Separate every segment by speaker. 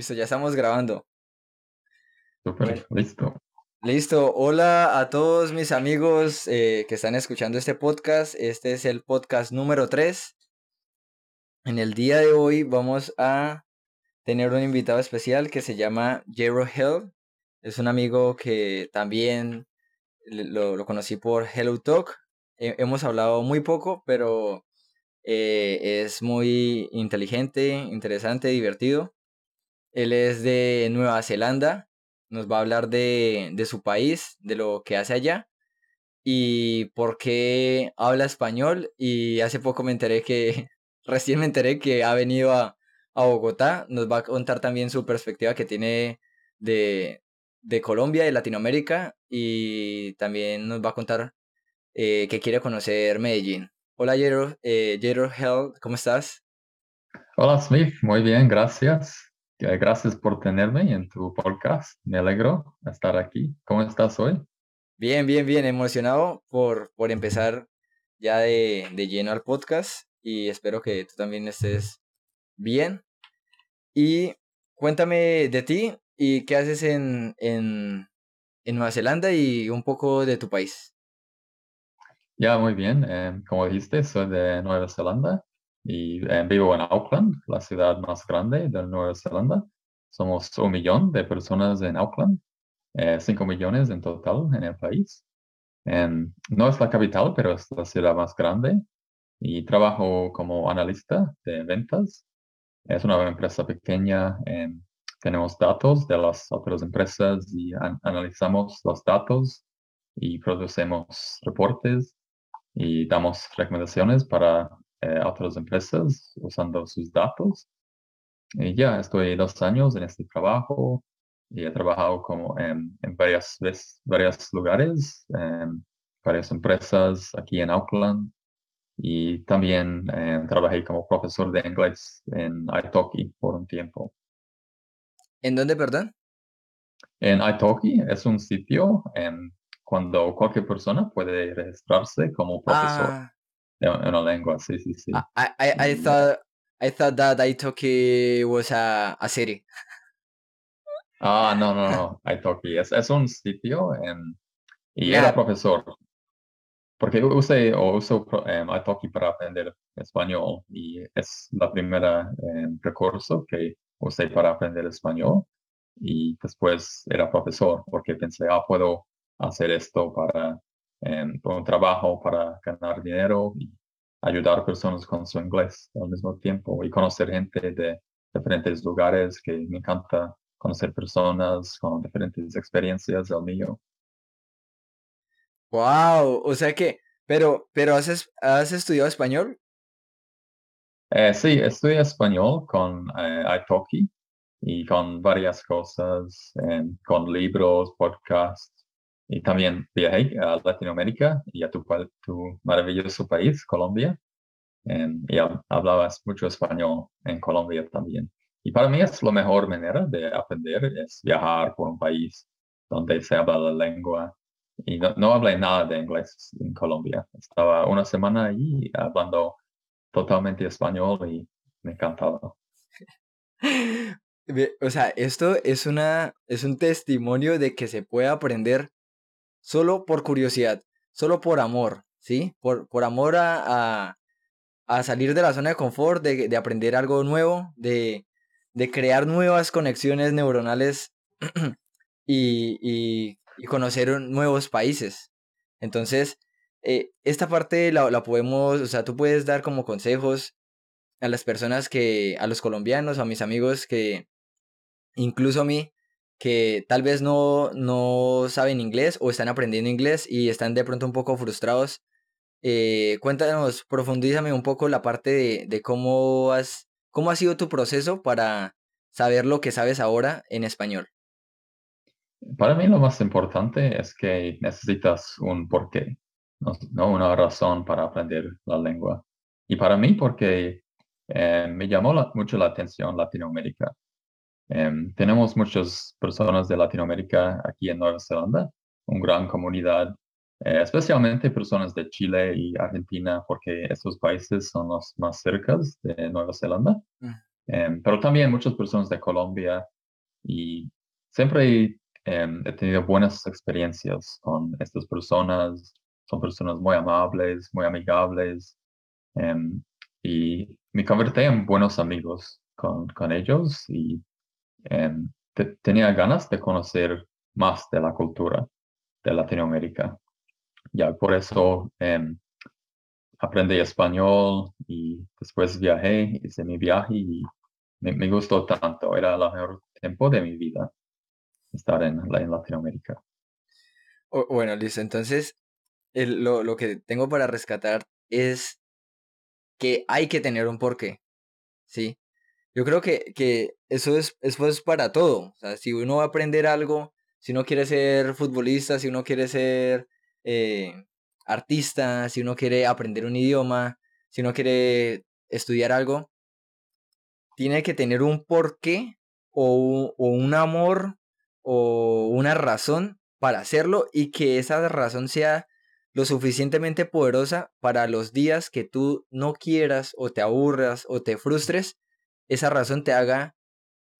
Speaker 1: Listo, ya estamos grabando.
Speaker 2: Listo.
Speaker 1: Listo, hola a todos mis amigos eh, que están escuchando este podcast. Este es el podcast número 3. En el día de hoy vamos a tener un invitado especial que se llama Jero Hell. Es un amigo que también lo, conocí por Hello Talk. hemos hablado muy poco, pero eh, es muy inteligente, interesante, divertido. Él es de Nueva Zelanda. Nos va a hablar de, de su país, de lo que hace allá y por qué habla español. Y hace poco me enteré que, recién me enteré que ha venido a, a Bogotá. Nos va a contar también su perspectiva que tiene de, de Colombia y Latinoamérica. Y también nos va a contar eh, que quiere conocer Medellín. Hola, Jero, eh, Hell, ¿cómo estás?
Speaker 2: Hola, Smith, muy bien, gracias. Gracias por tenerme en tu podcast. Me alegro de estar aquí. ¿Cómo estás hoy?
Speaker 1: Bien, bien, bien. Emocionado por, por empezar ya de, de lleno al podcast y espero que tú también estés bien. Y cuéntame de ti y qué haces en, en, en Nueva Zelanda y un poco de tu país.
Speaker 2: Ya, muy bien. Eh, como dijiste, soy de Nueva Zelanda y eh, vivo en Auckland, la ciudad más grande de Nueva Zelanda. Somos un millón de personas en Auckland, eh, cinco millones en total en el país. no es la capital, pero es la ciudad más grande y trabajo como analista de ventas. Es una empresa pequeña. tenemos datos de las otras empresas y analizamos los datos y producemos reportes y damos recomendaciones para otras empresas usando sus datos. Y ya estoy dos años en este trabajo y he trabajado como en, en varias, varios lugares, en varias empresas aquí en Auckland y también eh, trabajé como profesor de inglés en Italki por un tiempo.
Speaker 1: ¿En dónde, perdón?
Speaker 2: En Italki es un sitio en cuando cualquier persona puede registrarse como profesor. Ah, una lengua, sí, sí, sí.
Speaker 1: I, I, I thought I thought that Italki was a, a city.
Speaker 2: Ah, no, no, no. Italki es, es un sitio en, y era profesor. Porque usé o uso um, Italki para aprender español y es la primera um, recurso que usé para aprender español y después era profesor porque pensé, ah, puedo hacer esto para un trabajo para ganar dinero y ayudar a personas con su inglés al mismo tiempo y conocer gente de diferentes lugares que me encanta conocer personas con diferentes experiencias del mío.
Speaker 1: Wow, o sea que, pero, pero has, has estudiado español?
Speaker 2: Eh, sí, estudié español con eh, Italki y con varias cosas, con libros, podcasts, y también viajé a Latinoamérica y a tu, tu maravilloso país, Colombia. y hablabas mucho español en Colombia también. Y para mí es la mejor manera de aprender, es viajar por un país donde se habla la lengua. Y no, no hablé nada de inglés en Colombia. Estaba una semana allí hablando totalmente español y me encantaba.
Speaker 1: O sea, esto es, una, es un testimonio de que se puede aprender solo por curiosidad, solo por amor, ¿sí? Por, por amor a, a, salir de la zona de confort, de, de aprender algo nuevo, de, de, crear nuevas conexiones neuronales y, y, conocer nuevos países. Entonces, eh, esta parte la, la podemos, o sea, tú puedes dar como consejos a las personas que, a los colombianos, a mis amigos que, incluso a mí, que tal vez no, no saben inglés o están aprendiendo inglés y están de pronto un poco frustrados. Eh, cuéntanos, profundízame un poco la parte de, de, cómo, has, cómo ha sido tu proceso para saber lo que sabes ahora en español.
Speaker 2: Para mí lo más importante es que necesitas un porqué, no, una razón para aprender la lengua. Y para mí porque eh, me llamó mucho la atención Latinoamérica. Em, tenemos muchas personas de Latinoamérica aquí en Nueva Zelanda, una gran comunidad, eh, especialmente personas de Chile y Argentina, porque estos países son los más cercas de Nueva Zelanda. Mm. Em, pero también muchas personas de Colombia y siempre em, he tenido buenas experiencias con estas personas. Son personas muy amables, muy amigables y me convertí en buenos amigos con, con ellos y tenía ganas de conocer más de la cultura de Latinoamérica. Ya por eso aprendí español y después viajé, hice mi viaje y me, gustó tanto. Era el mejor tiempo de mi vida estar en, en Latinoamérica.
Speaker 1: bueno, listo. Entonces, lo, lo, que tengo para rescatar es que hay que tener un porqué. ¿Sí? Yo creo que, que eso, es, eso es para todo. O sea, si uno va a aprender algo, si uno quiere ser futbolista, si uno quiere ser eh, artista, si uno quiere aprender un idioma, si uno quiere estudiar algo, tiene que tener un porqué o, o un amor o una razón para hacerlo y que esa razón sea lo suficientemente poderosa para los días que tú no quieras o te aburras o te frustres, esa razón te haga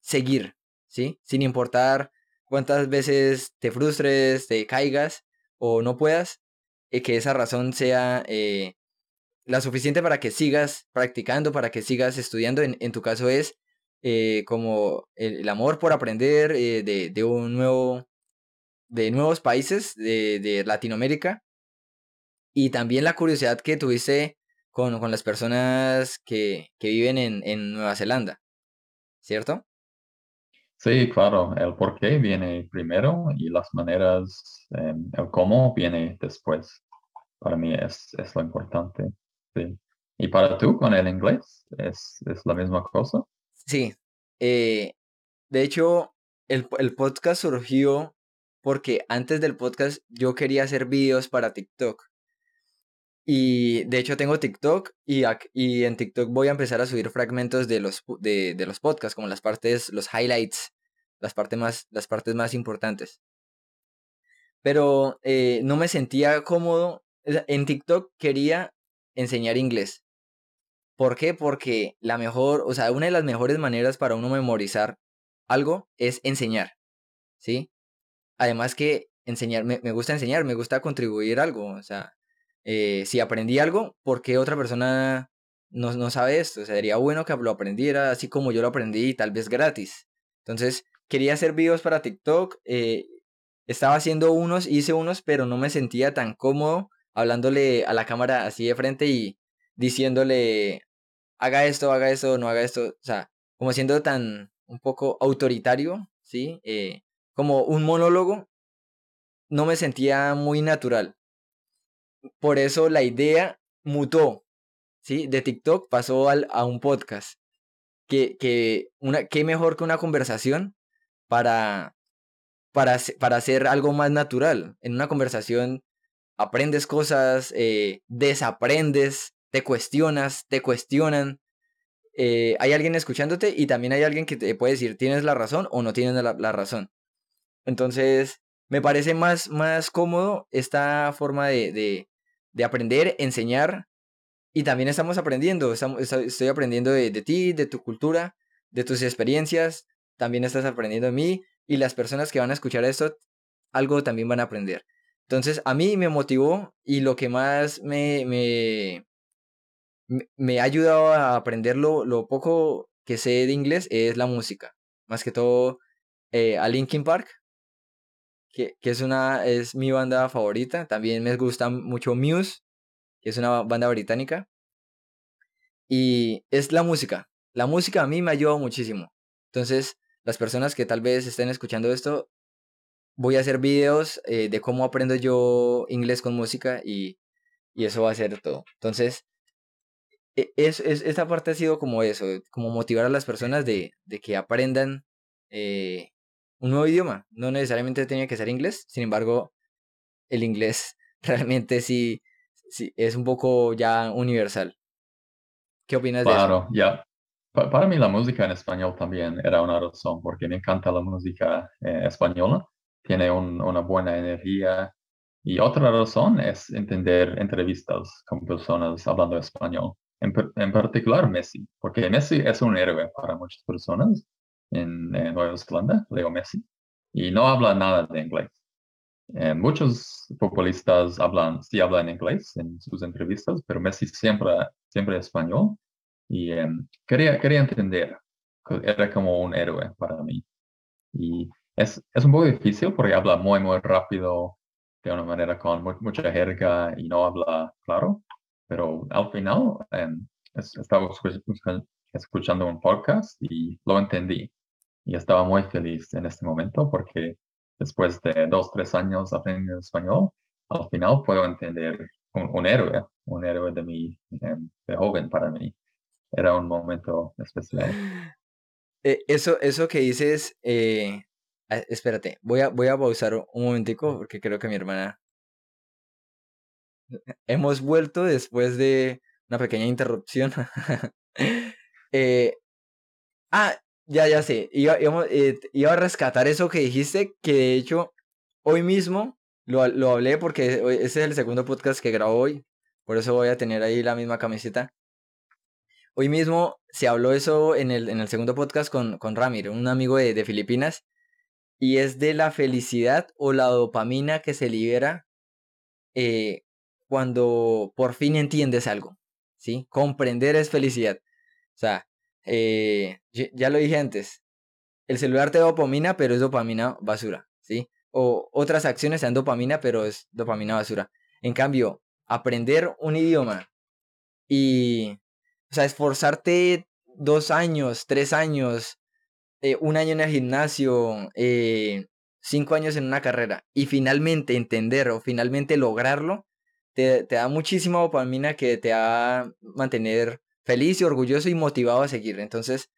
Speaker 1: seguir, ¿sí? Sin importar cuántas veces te frustres, te caigas o no puedas, y que esa razón sea eh, la suficiente para que sigas practicando, para que sigas estudiando. En, tu caso es eh, como el, amor por aprender eh, de, un nuevo, de nuevos países de, Latinoamérica y también la curiosidad que tuviste con, con las personas que, que viven en, en, Nueva Zelanda, ¿cierto?
Speaker 2: Sí, claro, el por qué viene primero y las maneras, em, el cómo viene después. Para mí es, es lo importante. Sí. ¿Y para tú con el inglés? ¿Es, es la misma cosa?
Speaker 1: Sí. Eh, de hecho, el, el podcast surgió porque antes del podcast yo quería hacer videos para TikTok. Y de hecho tengo TikTok y, y en TikTok voy a empezar a subir fragmentos de los, de, de los podcasts, como las partes, los highlights, las partes más, las partes más importantes. Pero eh, no me sentía cómodo. En TikTok quería enseñar inglés. ¿Por qué? Porque la mejor, o sea, una de las mejores maneras para uno memorizar algo es enseñar. ¿Sí? Además que enseñar, me, me gusta enseñar, me gusta contribuir algo. O sea, eh, si aprendí algo, ¿por qué otra persona no, no sabe esto? Sería bueno que lo aprendiera así como yo lo aprendí, tal vez gratis. Entonces, quería hacer videos para TikTok. Eh, estaba haciendo unos, hice unos, pero no me sentía tan cómodo hablándole a la cámara así de frente y diciéndole, haga esto, haga esto, no haga esto. O sea, como siendo tan un poco autoritario, ¿sí? Eh, como un monólogo, no me sentía muy natural. Por eso la idea mutó, ¿sí? De TikTok pasó al, a un podcast. Que, que, una, qué mejor que una conversación para, para, para hacer algo más natural. En una conversación aprendes cosas, eh, desaprendes, te cuestionas, te cuestionan. Eh, hay alguien escuchándote y también hay alguien que te puede decir tienes la razón o no tienes la, razón. Entonces, me parece más, más cómodo esta forma de, aprender, enseñar y también estamos aprendiendo. estoy aprendiendo de, de, ti, de tu cultura, de tus experiencias. También estás aprendiendo de mí y las personas que van a escuchar esto, algo también van a aprender. Entonces, a mí me motivó y lo que más me, me, me ha ayudado a aprender lo, poco que sé de inglés es la música. Más que todo eh, a Linkin Park, que, que, es, una, es mi banda favorita. También me gusta mucho Muse, que es una banda británica. Y es la música. La música a mí me ha ayudado muchísimo. Entonces, las personas que tal vez estén escuchando esto, voy a hacer videos eh, de cómo aprendo yo inglés con música y, y eso va a ser todo. Entonces, e, es, es, esta parte ha sido como eso, como motivar a las personas de, de que aprendan eh, un nuevo idioma. No necesariamente tenía que ser inglés, sin embargo, el inglés realmente sí, sí es un poco ya universal. ¿Qué opinas de eso?
Speaker 2: Claro, ya. Para mí la música en español también era una razón, porque me encanta la música eh, española, tiene una buena energía. Y otra razón es entender entrevistas con personas hablando español. en, particular Messi, porque Messi es un héroe para muchas personas en, Nueva Zelanda, Leo Messi, y no habla nada de inglés. Eh, muchos futbolistas hablan, sí hablan inglés en sus entrevistas, pero Messi siempre, siempre español y em, quería, quería entender, era como un héroe para mí. Y es, es un poco difícil porque habla muy, muy rápido, de una manera con mucha jerga y no habla claro, pero al final em, estaba escuchando un podcast y lo entendí. Y estaba muy feliz en este momento porque después de dos, tres años aprendiendo español, al final puedo entender un, héroe, un héroe de mi, em, de joven para mí. Era un momento especial.
Speaker 1: Eh, eso, eso que dices, eh, espérate, voy a, voy a pausar un momentico porque creo que mi hermana... Hemos vuelto después de una pequeña interrupción. Eh, ah, ya, ya sé. Eh, iba, a rescatar eso que dijiste, que de hecho hoy mismo lo, lo hablé porque ese es el segundo podcast que grabo hoy. Por eso voy a tener ahí la misma camiseta. Hoy mismo se habló eso en el, en el segundo podcast con, con Ramiro, un amigo de, de Filipinas y es de la felicidad o la dopamina que se libera eh, cuando por fin entiendes algo, ¿sí? Comprender es felicidad. O sea, eh, ya lo dije antes, el celular te da dopamina, pero es dopamina basura, ¿sí? O otras acciones te dan dopamina, pero es dopamina basura. En cambio, aprender un idioma y, o sea, esforzarte dos años, tres años, eh, un año en el gimnasio, eh, cinco años en una carrera y finalmente entender o finalmente lograrlo, te, da muchísima dopamina que te va a mantener feliz y orgulloso y motivado a seguir. Entonces,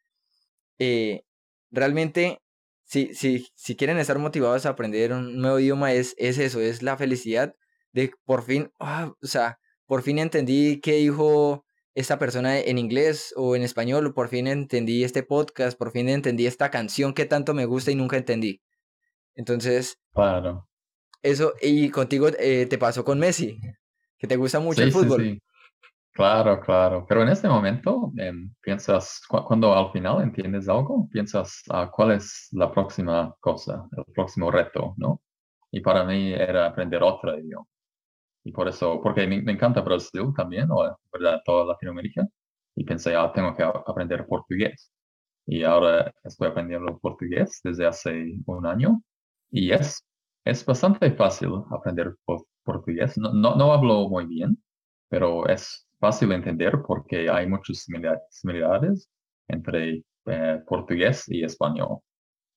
Speaker 1: eh, realmente, si, si, si quieren estar motivados a aprender un nuevo idioma, es, es eso, es la felicidad de por fin, ah, o sea, por fin entendí qué dijo esta persona en inglés o en español, por fin entendí este podcast, por fin entendí esta canción que tanto me gusta y nunca entendí. Entonces,
Speaker 2: claro.
Speaker 1: Eso, y contigo eh, te pasó con Messi, que te gusta mucho el fútbol. Sí, sí.
Speaker 2: Claro, claro. Pero en este momento, em, piensas, cuando al final entiendes algo, piensas ah, cuál es la próxima cosa, el próximo reto, ¿no? Y para mí era aprender otro idioma. Y por eso, porque me, encanta Brasil también, o ¿verdad? toda Latinoamérica, y pensé, ah, tengo que aprender portugués. Y ahora estoy aprendiendo portugués desde hace un año, y es, es bastante fácil aprender portugués. No, no, no hablo muy bien, pero es fácil entender porque hay muchas similaridades entre eh, portugués y español.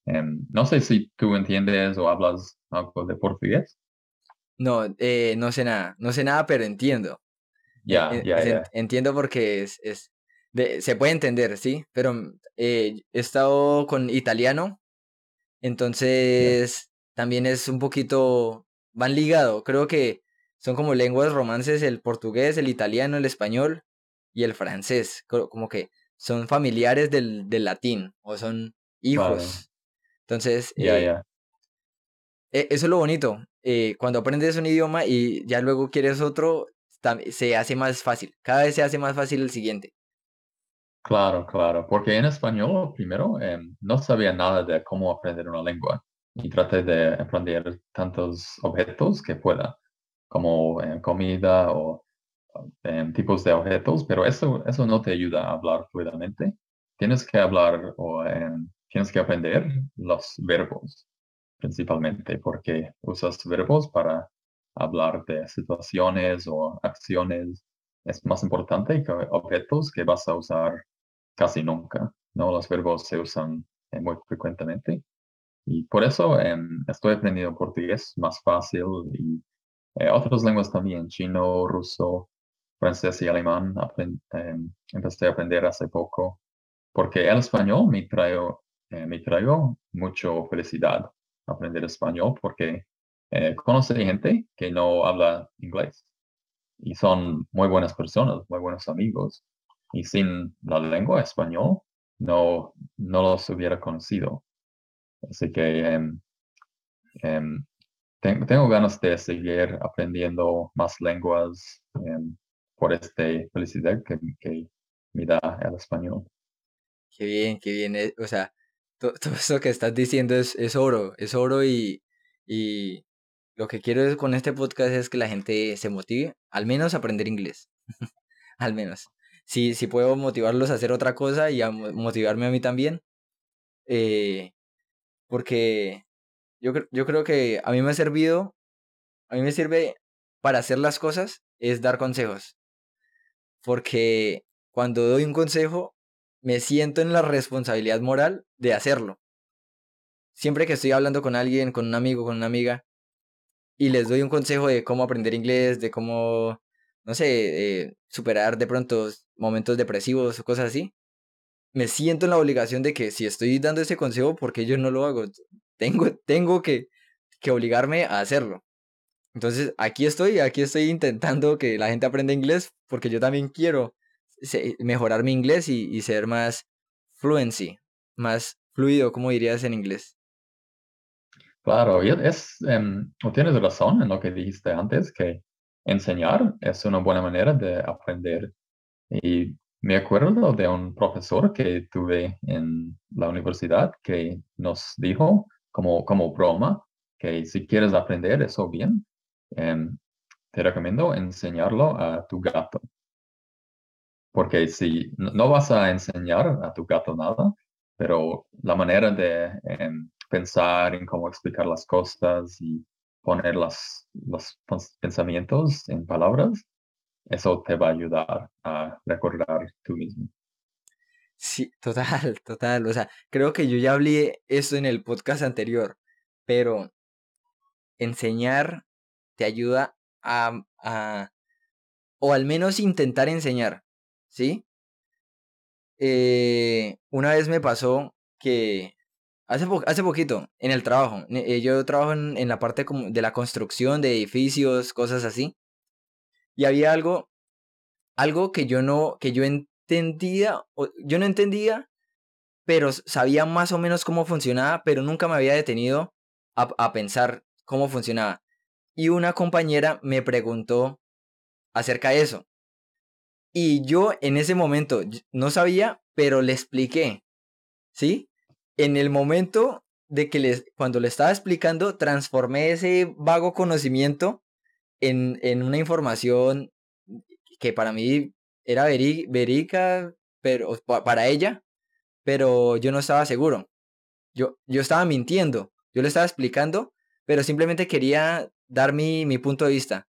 Speaker 2: Em, no sé si tú entiendes o hablas algo de portugués.
Speaker 1: No, eh, no sé nada, no sé nada, pero entiendo.
Speaker 2: Ya, ya, ya.
Speaker 1: Entiendo porque es, es se puede entender, ¿sí? Pero eh, he estado con italiano, entonces también es un poquito, van ligado, creo que son como lenguas romances el portugués, el italiano, el español y el francés, como que son familiares del, del latín o son hijos. Entonces,
Speaker 2: ya.
Speaker 1: E, eso es lo bonito. Eh, cuando aprendes un idioma y ya luego quieres otro, se hace más fácil. Cada vez se hace más fácil el siguiente.
Speaker 2: Claro, claro. Porque en español, primero, em, no sabía nada de cómo aprender una lengua. Y traté de aprender tantos objetos que pueda, como eh, comida o em, tipos de objetos, pero eso, eso no te ayuda a hablar fluidamente. Tienes que hablar o em, tienes que aprender los verbos principalmente porque usas verbos para hablar de situaciones o acciones. Es más importante que objetos que vas a usar casi nunca. ¿no? Los verbos se usan eh, muy frecuentemente. Y por eso em, estoy aprendiendo portugués más fácil y eh, otras lenguas también, chino, ruso, francés y alemán. Em, empecé a aprender hace poco porque el español me trajo, eh, me trajo mucho felicidad aprender español porque eh, conoce gente que no habla inglés y son muy buenas personas, muy buenos amigos. Y sin la lengua español no, no los hubiera conocido. Así que em, tengo ganas de seguir aprendiendo más lenguas. Em, por esta felicidad que, que me da el español.
Speaker 1: Qué bien, qué bien. eh, O sea, to- todo eso que estás diciendo es, es oro, es oro y, y lo que quiero con este podcast es que la gente se motive, al menos a aprender inglés, al menos. Si, si puedo motivarlos a hacer otra cosa y a mo- motivarme a mí también, eh, porque yo, yo creo que a mí me ha servido, a mí me sirve para hacer las cosas, es dar consejos, porque cuando doy un consejo, me siento en la responsabilidad moral de hacerlo. Siempre que estoy hablando con alguien, con un amigo, con una amiga, y les doy un consejo de cómo aprender inglés, de cómo, no sé, eh, superar de pronto momentos depresivos o cosas así, me siento en la obligación de que si estoy dando ese consejo, porque yo no lo hago? Tengo, tengo que, que obligarme a hacerlo. Entonces, aquí estoy, aquí estoy intentando que la gente aprenda inglés, porque yo también quiero mejorar mi inglés y, ser más fluency, más fluido, como dirías en inglés.
Speaker 2: Claro, es, o tienes razón en lo que dijiste antes, que enseñar es una buena manera de aprender. Y me acuerdo de un profesor que tuve en la universidad que nos dijo, como, como broma, que si quieres aprender eso bien, em, te recomiendo enseñarlo a tu gato. Porque si no vas a enseñar a tu gato nada, pero la manera de em, pensar en cómo explicar las cosas y poner las, los pens- pensamientos en palabras, eso te va a ayudar a recordar tú mismo.
Speaker 1: Sí, total, total. O sea, creo que yo ya hablé esto en el podcast anterior, pero enseñar te ayuda a, a o al menos intentar enseñar, ¿sí? Eh, una vez me pasó que hace, po- hace poquito en el trabajo, eh, yo trabajo en, en la parte de la construcción de edificios, cosas así, y había algo, algo que yo no, que yo entendía, yo no entendía, pero sabía más o menos cómo funcionaba, pero nunca me había detenido a, a pensar cómo funcionaba. Y una compañera me preguntó acerca de eso. Y yo en ese momento no sabía, pero le expliqué, ¿sí? En el momento de que les, cuando le estaba explicando, transformé ese vago conocimiento en, en una información que para mí era verídica, pero pa- para ella, pero yo no estaba seguro. Yo, yo estaba mintiendo, yo le estaba explicando, pero simplemente quería dar mi, mi punto de vista.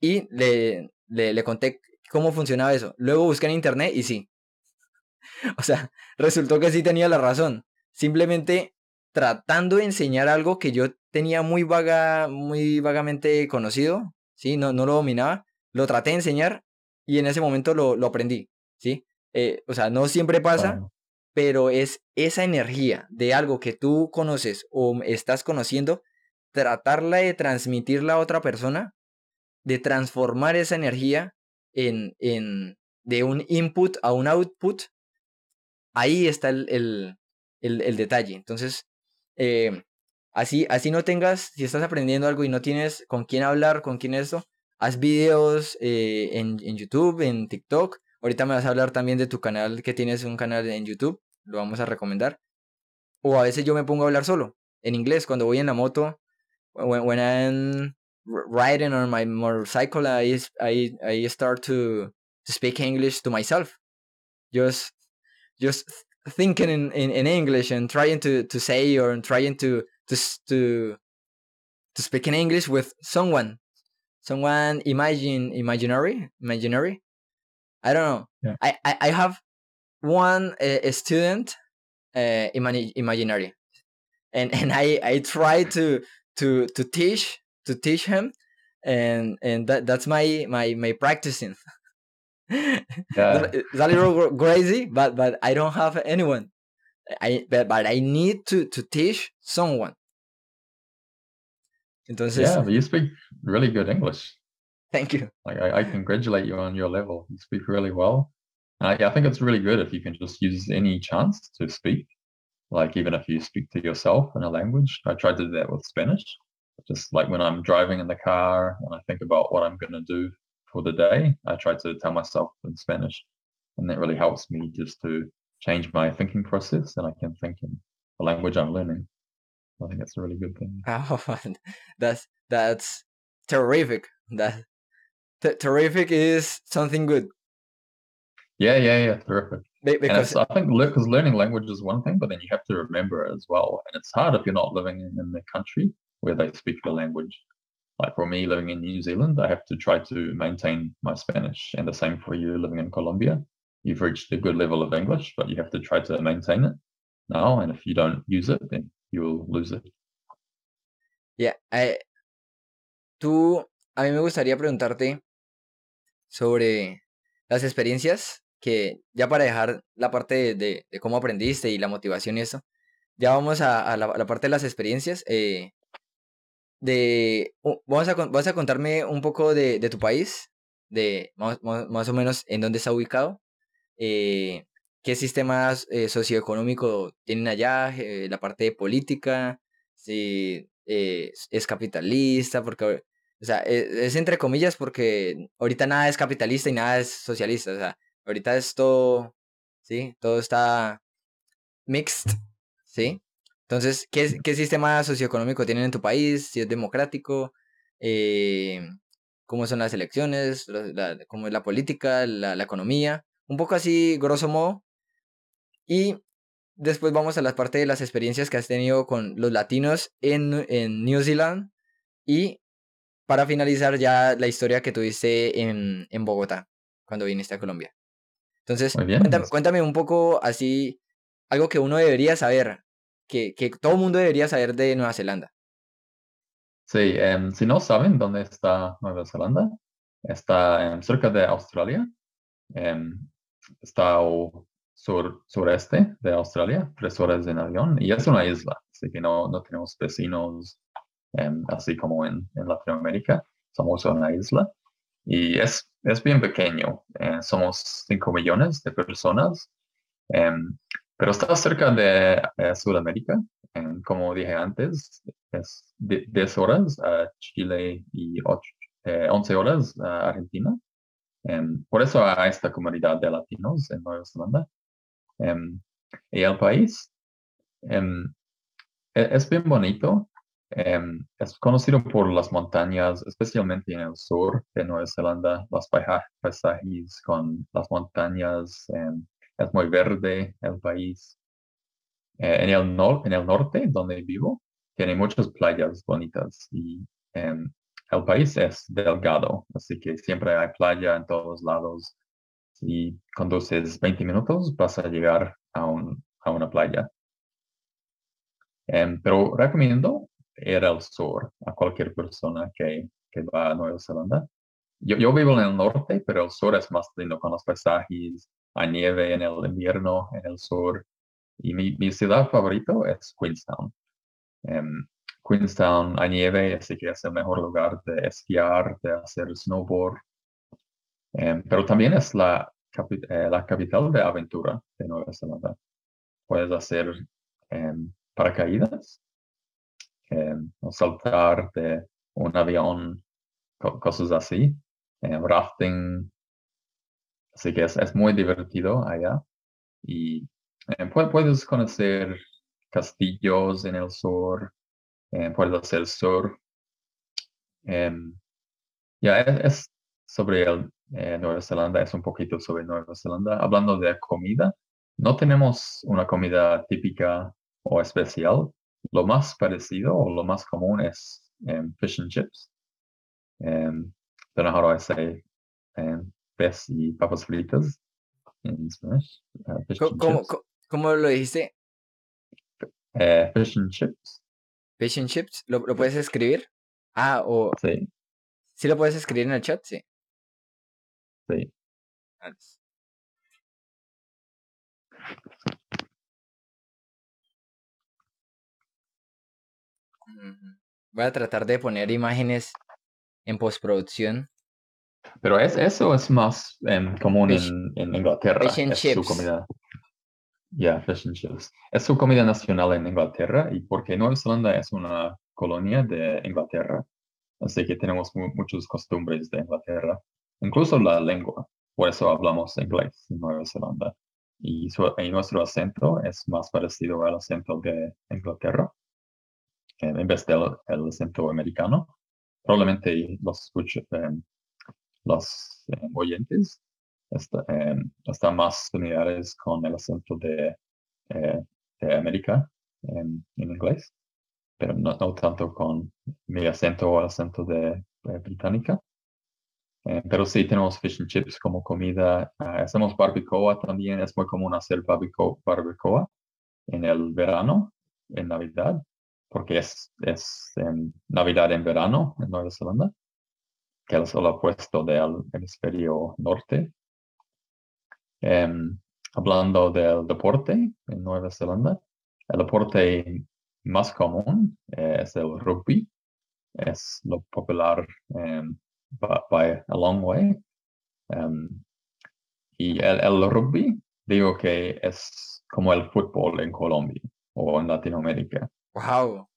Speaker 1: Y le, le, le conté cómo funcionaba eso. Luego busqué en internet y sí. O sea, resultó que sí tenía la razón. Simplemente tratando de enseñar algo que yo tenía muy vaga, muy vagamente conocido, ¿sí? No, no lo dominaba. Lo traté de enseñar y en ese momento lo, lo aprendí, ¿sí? Eh, o sea, no siempre pasa, pero es esa energía de algo que tú conoces o estás conociendo, tratarla de transmitirla a otra persona, de transformar esa energía en, en de un input a un output, ahí está el, el, el, el detalle. Entonces, eh, así, así no tengas, si estás aprendiendo algo y no tienes con quién hablar, con quién esto, haz videos eh, en, en YouTube, en TikTok. Ahorita me vas a hablar también de tu canal, que tienes un canal en YouTube, lo vamos a recomendar. O a veces yo me pongo a hablar solo, en inglés, cuando voy en la moto, when, I'm riding on my motorcycle, I, I, start to, to speak English to myself. Just, just thinking in, in, in English and trying to, to say or trying to, to, to, to speak in English with someone, someone imagine, imaginary, imaginary. I don't know.
Speaker 2: Yeah.
Speaker 1: I, I, I have one uh, student uh, imani- imaginary and and I I try to to to teach to teach him and and that that's my my my practicing
Speaker 2: Yeah.
Speaker 1: it's a little crazy but but I don't have anyone I but, but I need to to teach someone entonces
Speaker 2: Yeah, but you speak really good English.
Speaker 1: thank you
Speaker 2: Like I, I congratulate you on your level. You speak really well. I, I think it's really good if you can just use any chance to speak. Like even if you speak to yourself in a language. I tried to do that with Spanish. Just like when I'm driving in the car and I think about what I'm gonna do for the day, I try to tell myself in Spanish, and that really helps me just to change my thinking process, and I can think in the language I'm learning. I think that's a really good thing.
Speaker 1: Oh, that's that's terrific. That t- terrific is something good.
Speaker 2: Yeah, yeah, yeah, terrific.
Speaker 1: Because
Speaker 2: I think because learning language is one thing, but then you have to remember it as well. And it's hard if you're not living in, in the country where they speak the language. Like for me, living in New Zealand, I have to try to maintain my Spanish, and the same for you living in Colombia. You've reached a good level of English, but you have to try to maintain it now. And if you don't use it, then you'll lose it.
Speaker 1: Yeah, eh, tú, a mí me gustaría preguntarte sobre las experiencias que ya para dejar la parte de, cómo aprendiste y la motivación y eso, ya vamos a, la, parte de las experiencias. eh, de, vamos a, vas a contarme un poco de, tu país, de más, más- más o menos en dónde está ubicado, eh, qué sistemas eh, socioeconómico tienen allá, eh, la parte de política, si eh, es- es capitalista, porque, o sea, e- es, entre comillas porque ahorita nada es capitalista y nada es socialista, o sea, ahorita es todo, ¿sí? Todo está mixed, ¿sí? Entonces, ¿qué, es- qué sistema socioeconómico tienen en tu país? Si es democrático, eh, cómo son las elecciones, la- cómo es la política, la, la economía, un poco así, grosso modo. Y después vamos a la parte de las experiencias que has tenido con los latinos en, en New Zealand. Y para finalizar ya la historia que tuviste en, en Bogotá, cuando viniste a Colombia. Entonces,
Speaker 2: Muy bien.
Speaker 1: cuéntame, cuéntame un poco así, algo que uno debería saber, que, que todo mundo debería saber de Nueva Zelanda.
Speaker 2: Sí, em, si no saben dónde está Nueva Zelanda, está em, cerca de Australia. em, está al sur, sureste de Australia, tres horas en avión, y es una isla, así que no, no tenemos vecinos, em, así como en, en Latinoamérica. Somos una isla y es, es bien pequeño. eh, somos 5 millones de personas, em, pero está cerca de eh, Sudamérica. em, como dije antes, es de- 10 horas a Chile y ocho- eh, 11 horas a Argentina. Em, por eso hay esta comunidad de latinos en Nueva Zelanda. Em, y el país em, e- es bien bonito. em, es conocido por las montañas, especialmente en el sur de Nueva Zelanda, los paisajes, con las montañas. es muy verde el país. Eh, en, el nor- en el norte, donde vivo, tiene muchas playas bonitas y el país es delgado, así que siempre hay playa en todos lados. Si conduces 20 minutos, vas a llegar a, un- a una playa. Em, pero recomiendo ir al sur a cualquier persona que, que va a Nueva Zelanda. Yo, yo vivo en el norte, pero el sur es más lindo con los paisajes. Hay nieve en el invierno en el sur. Y mi, mi ciudad favorita es Queenstown. Em, Queenstown hay nieve, así que es el mejor lugar de esquiar, de hacer snowboard. Em, pero también es la, capi- eh, la capital de aventura de Nueva Zelanda. Puedes hacer em, paracaídas, em, o saltar de un avión, co- cosas así, em, rafting. Así que es, es muy divertido allá. Y pu- puedes conocer castillos en el sur, puedes hacer surf. Ya es, es sobre el, eh, Nueva Zelanda, es un poquito sobre Nueva Zelanda. Hablando de comida, no tenemos una comida típica o especial. Lo más parecido o lo más común es em, fish and chips. Um, don't know how do I say um, pez y papas fritas Spanish. Uh, fish
Speaker 1: Co-
Speaker 2: and
Speaker 1: ¿Cómo,
Speaker 2: chips.
Speaker 1: cómo lo dijiste?
Speaker 2: Eh, fish and chips.
Speaker 1: Fish and chips, ¿lo, lo puedes escribir? Ah, o
Speaker 2: Sí,
Speaker 1: sí lo puedes escribir en el chat, sí.
Speaker 2: Sí.
Speaker 1: Voy a tratar de poner imágenes en postproducción.
Speaker 2: Pero es, eso es más em, común
Speaker 1: Fish-
Speaker 2: en, en Inglaterra.
Speaker 1: fish and
Speaker 2: es su
Speaker 1: chips.
Speaker 2: comida. Yeah, fish and chips. Es su comida nacional en Inglaterra y porque Nueva Zelanda es una colonia de Inglaterra. Así que tenemos mu- muchas costumbres de Inglaterra. Incluso la lengua. Por eso hablamos inglés en Nueva Zelanda. Y, nuestro acento es más parecido al acento de Inglaterra en vez del el acento americano. Probablemente los, los oyentes están más familiares con el acento de, de América en, inglés, pero no, tanto con mi acento o el acento de, británica. Eh, pero sí tenemos fish and chips como comida. Ah, hacemos barbacoa también. Es muy común hacer barbacoa, barbacoa en el verano, en Navidad, porque es, es Navidad en verano en Nueva Zelanda, que es el opuesto del hemisferio norte. Em, hablando del deporte en Nueva Zelanda, el deporte más común eh, es el rugby. Es lo popular um, by, a long way. Um, y el, el, rugby, digo que es como el fútbol en Colombia o en Latinoamérica.
Speaker 1: Wow.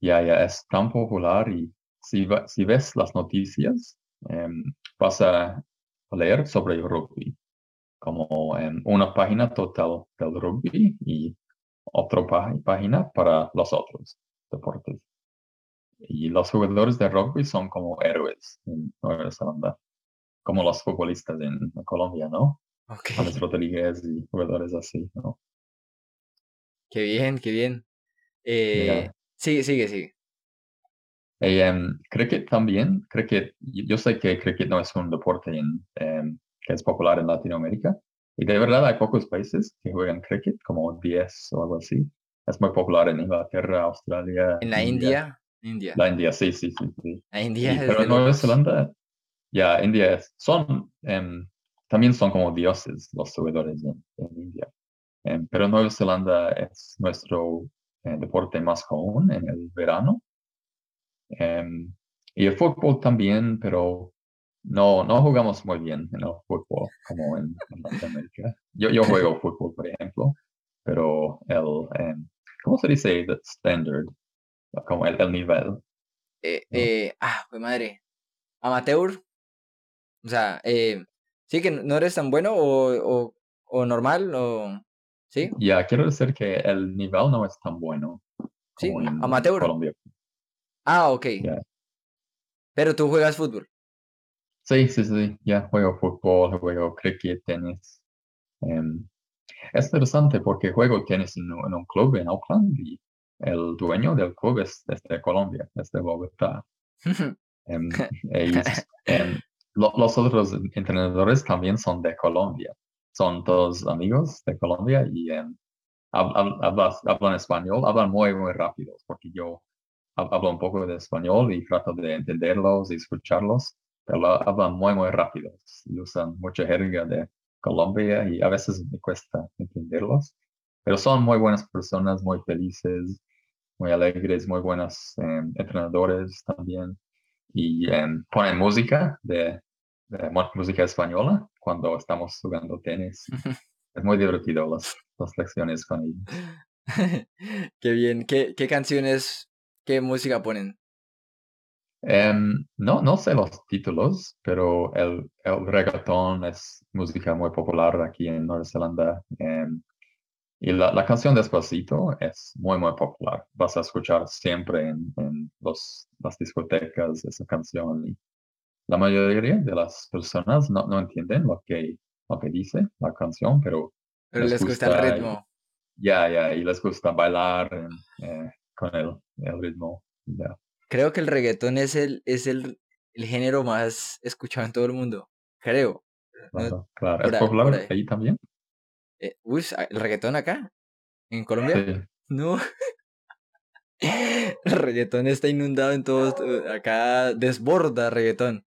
Speaker 2: Ya, ya, es tan popular y si, si ves las noticias, um, vas a leer sobre el rugby, como en una página total del rugby y otra página para los otros deportes. Y los jugadores de rugby son como héroes en Nueva Zelanda, como los futbolistas en, Colombia, ¿no?
Speaker 1: Okay.
Speaker 2: James Rodríguez y jugadores así, ¿no?
Speaker 1: Qué bien, qué bien. Eh, Sigue, sigue, sigue.
Speaker 2: Um, cricket también, cricket, yo sé que cricket no es un deporte en, em, que es popular en Latinoamérica, y de verdad hay pocos países que juegan cricket, como 10 o algo así. Es muy popular en Inglaterra, Australia.
Speaker 1: En la India. India.
Speaker 2: La India, sí, sí, sí.
Speaker 1: La India es
Speaker 2: Pero en Nueva Zelanda, ya, India son, em, también son como dioses los jugadores en, India. Em, pero Nueva Zelanda es nuestro eh, deporte más común en el verano. Em, y el fútbol también, pero no, no jugamos muy bien en el fútbol como en, Norteamérica. Yo, yo juego fútbol, por ejemplo, pero el, ¿cómo se dice? The standard, como el, el nivel.
Speaker 1: Eh, eh, ah, pues madre. Amateur. O sea, eh, sí que no eres tan bueno o, o, o normal o... ¿Sí?
Speaker 2: Ya, quiero decir que el nivel no es tan bueno.
Speaker 1: Sí, amateur. Ah, ok. Pero tú juegas fútbol.
Speaker 2: Sí, sí, sí, ya juego fútbol, juego cricket, tenis. Em, es interesante porque juego tenis en, un club en Auckland y el dueño del club es, de Colombia, es de Bogotá. Em, em, los otros entrenadores también son de Colombia. Son todos amigos de Colombia y hablan español, hablan muy, muy rápido porque yo hablo un poco de español y trato de entenderlos y escucharlos pero hablan muy, muy rápido y usan mucha jerga de Colombia y a veces me cuesta entenderlos. Pero son muy buenas personas, muy felices, muy alegres, muy buenos em, entrenadores también. Y em, ponen música de, música española cuando estamos jugando tenis. es muy divertido las, las lecciones con ellos.
Speaker 1: qué bien. ¿Qué, ¿Qué canciones, qué música ponen?
Speaker 2: Em, no, no sé los títulos, pero el, el reggaetón es música muy popular aquí en Nueva Zelanda. Y la, la, canción Despacito es muy, muy popular. Vas a escuchar siempre en, en los, las discotecas esa canción. Y la mayoría de las personas no, no entienden lo que, lo que dice la canción, pero...
Speaker 1: Pero les, gusta, el ritmo.
Speaker 2: Ya, ya, y les gusta bailar eh, con el, el ritmo.
Speaker 1: Creo que el reggaetón es el, es el, el género más escuchado en todo el mundo. Creo.
Speaker 2: Claro, claro. ¿Es popular ahí. también?
Speaker 1: Eh, uy, ¿el reggaetón acá? ¿En Colombia? Sí. No. el reggaetón está inundado en todo. Acá desborda reggaetón.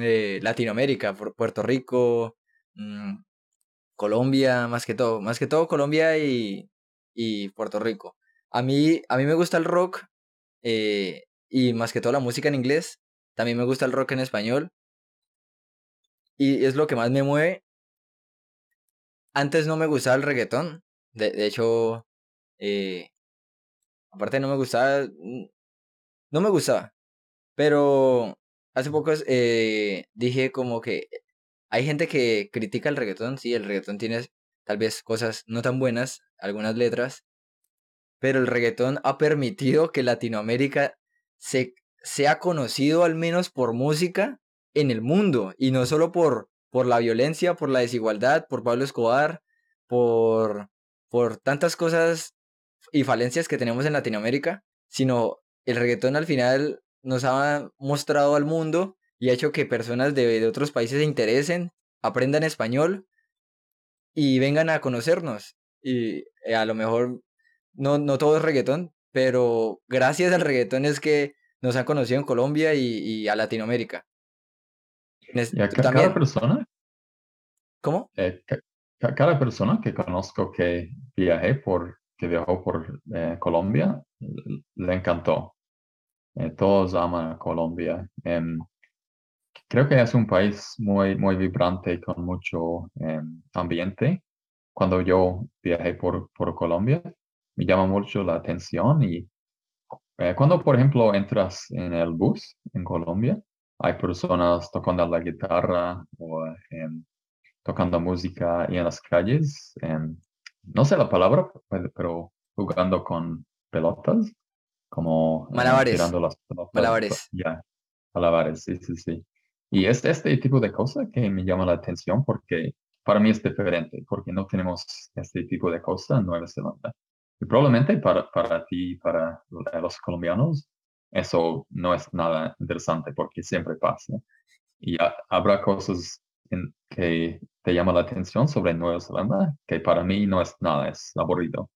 Speaker 1: Eh, Latinoamérica, Puerto Rico, mm, Colombia, más que todo. Más que todo Colombia y, y Puerto Rico. A mí, a mí me gusta el rock. Eh, y más que todo la música en inglés. También me gusta el rock en español. Y es lo que más me mueve. Antes no me gustaba el reggaetón. De, de hecho, eh, aparte no me gustaba. Mm, no me gustaba. Pero hace poco eh, dije como que hay gente que critica el reggaetón, sí, el reggaetón tiene tal vez cosas no tan buenas, algunas letras, pero el reggaetón ha permitido que Latinoamérica se, sea conocido al menos por música en el mundo y no solo por, por la violencia, por la desigualdad, por Pablo Escobar, por, por tantas cosas y falencias que tenemos en Latinoamérica, sino el reggaetón al final nos ha mostrado al mundo y ha hecho que personas de, otros países se interesen, aprendan español y vengan a conocernos. Y eh, a lo mejor no, no todo es reggaetón, pero gracias al reggaetón es que nos han conocido en Colombia y, a Latinoamérica.
Speaker 2: ¿Y cada persona?
Speaker 1: ¿Cómo?
Speaker 2: Eh, cada persona que conozco que viajé por, que viajó por eh, Colombia, le encantó. Eh, todos aman a Colombia. Em, creo que es un país muy, muy vibrante con mucho em, ambiente. Cuando yo viajé por, por Colombia, me llama mucho la atención y eh, cuando, por ejemplo, entras en el bus en Colombia, hay personas tocando la guitarra o em, tocando música y en las calles, no sé la palabra, pero jugando con pelotas como
Speaker 1: eh, malabares.
Speaker 2: tirando las
Speaker 1: malabares.
Speaker 2: Ya, malabares, sí, sí, sí. Y es este tipo de cosas que me llama la atención porque para mí es diferente, porque no tenemos este tipo de cosas en Nueva Zelanda. Y probablemente para, para ti, para los colombianos, eso no es nada interesante porque siempre pasa. Y habrá cosas en que te llaman la atención sobre Nueva Zelanda que para mí no es nada, es aburrido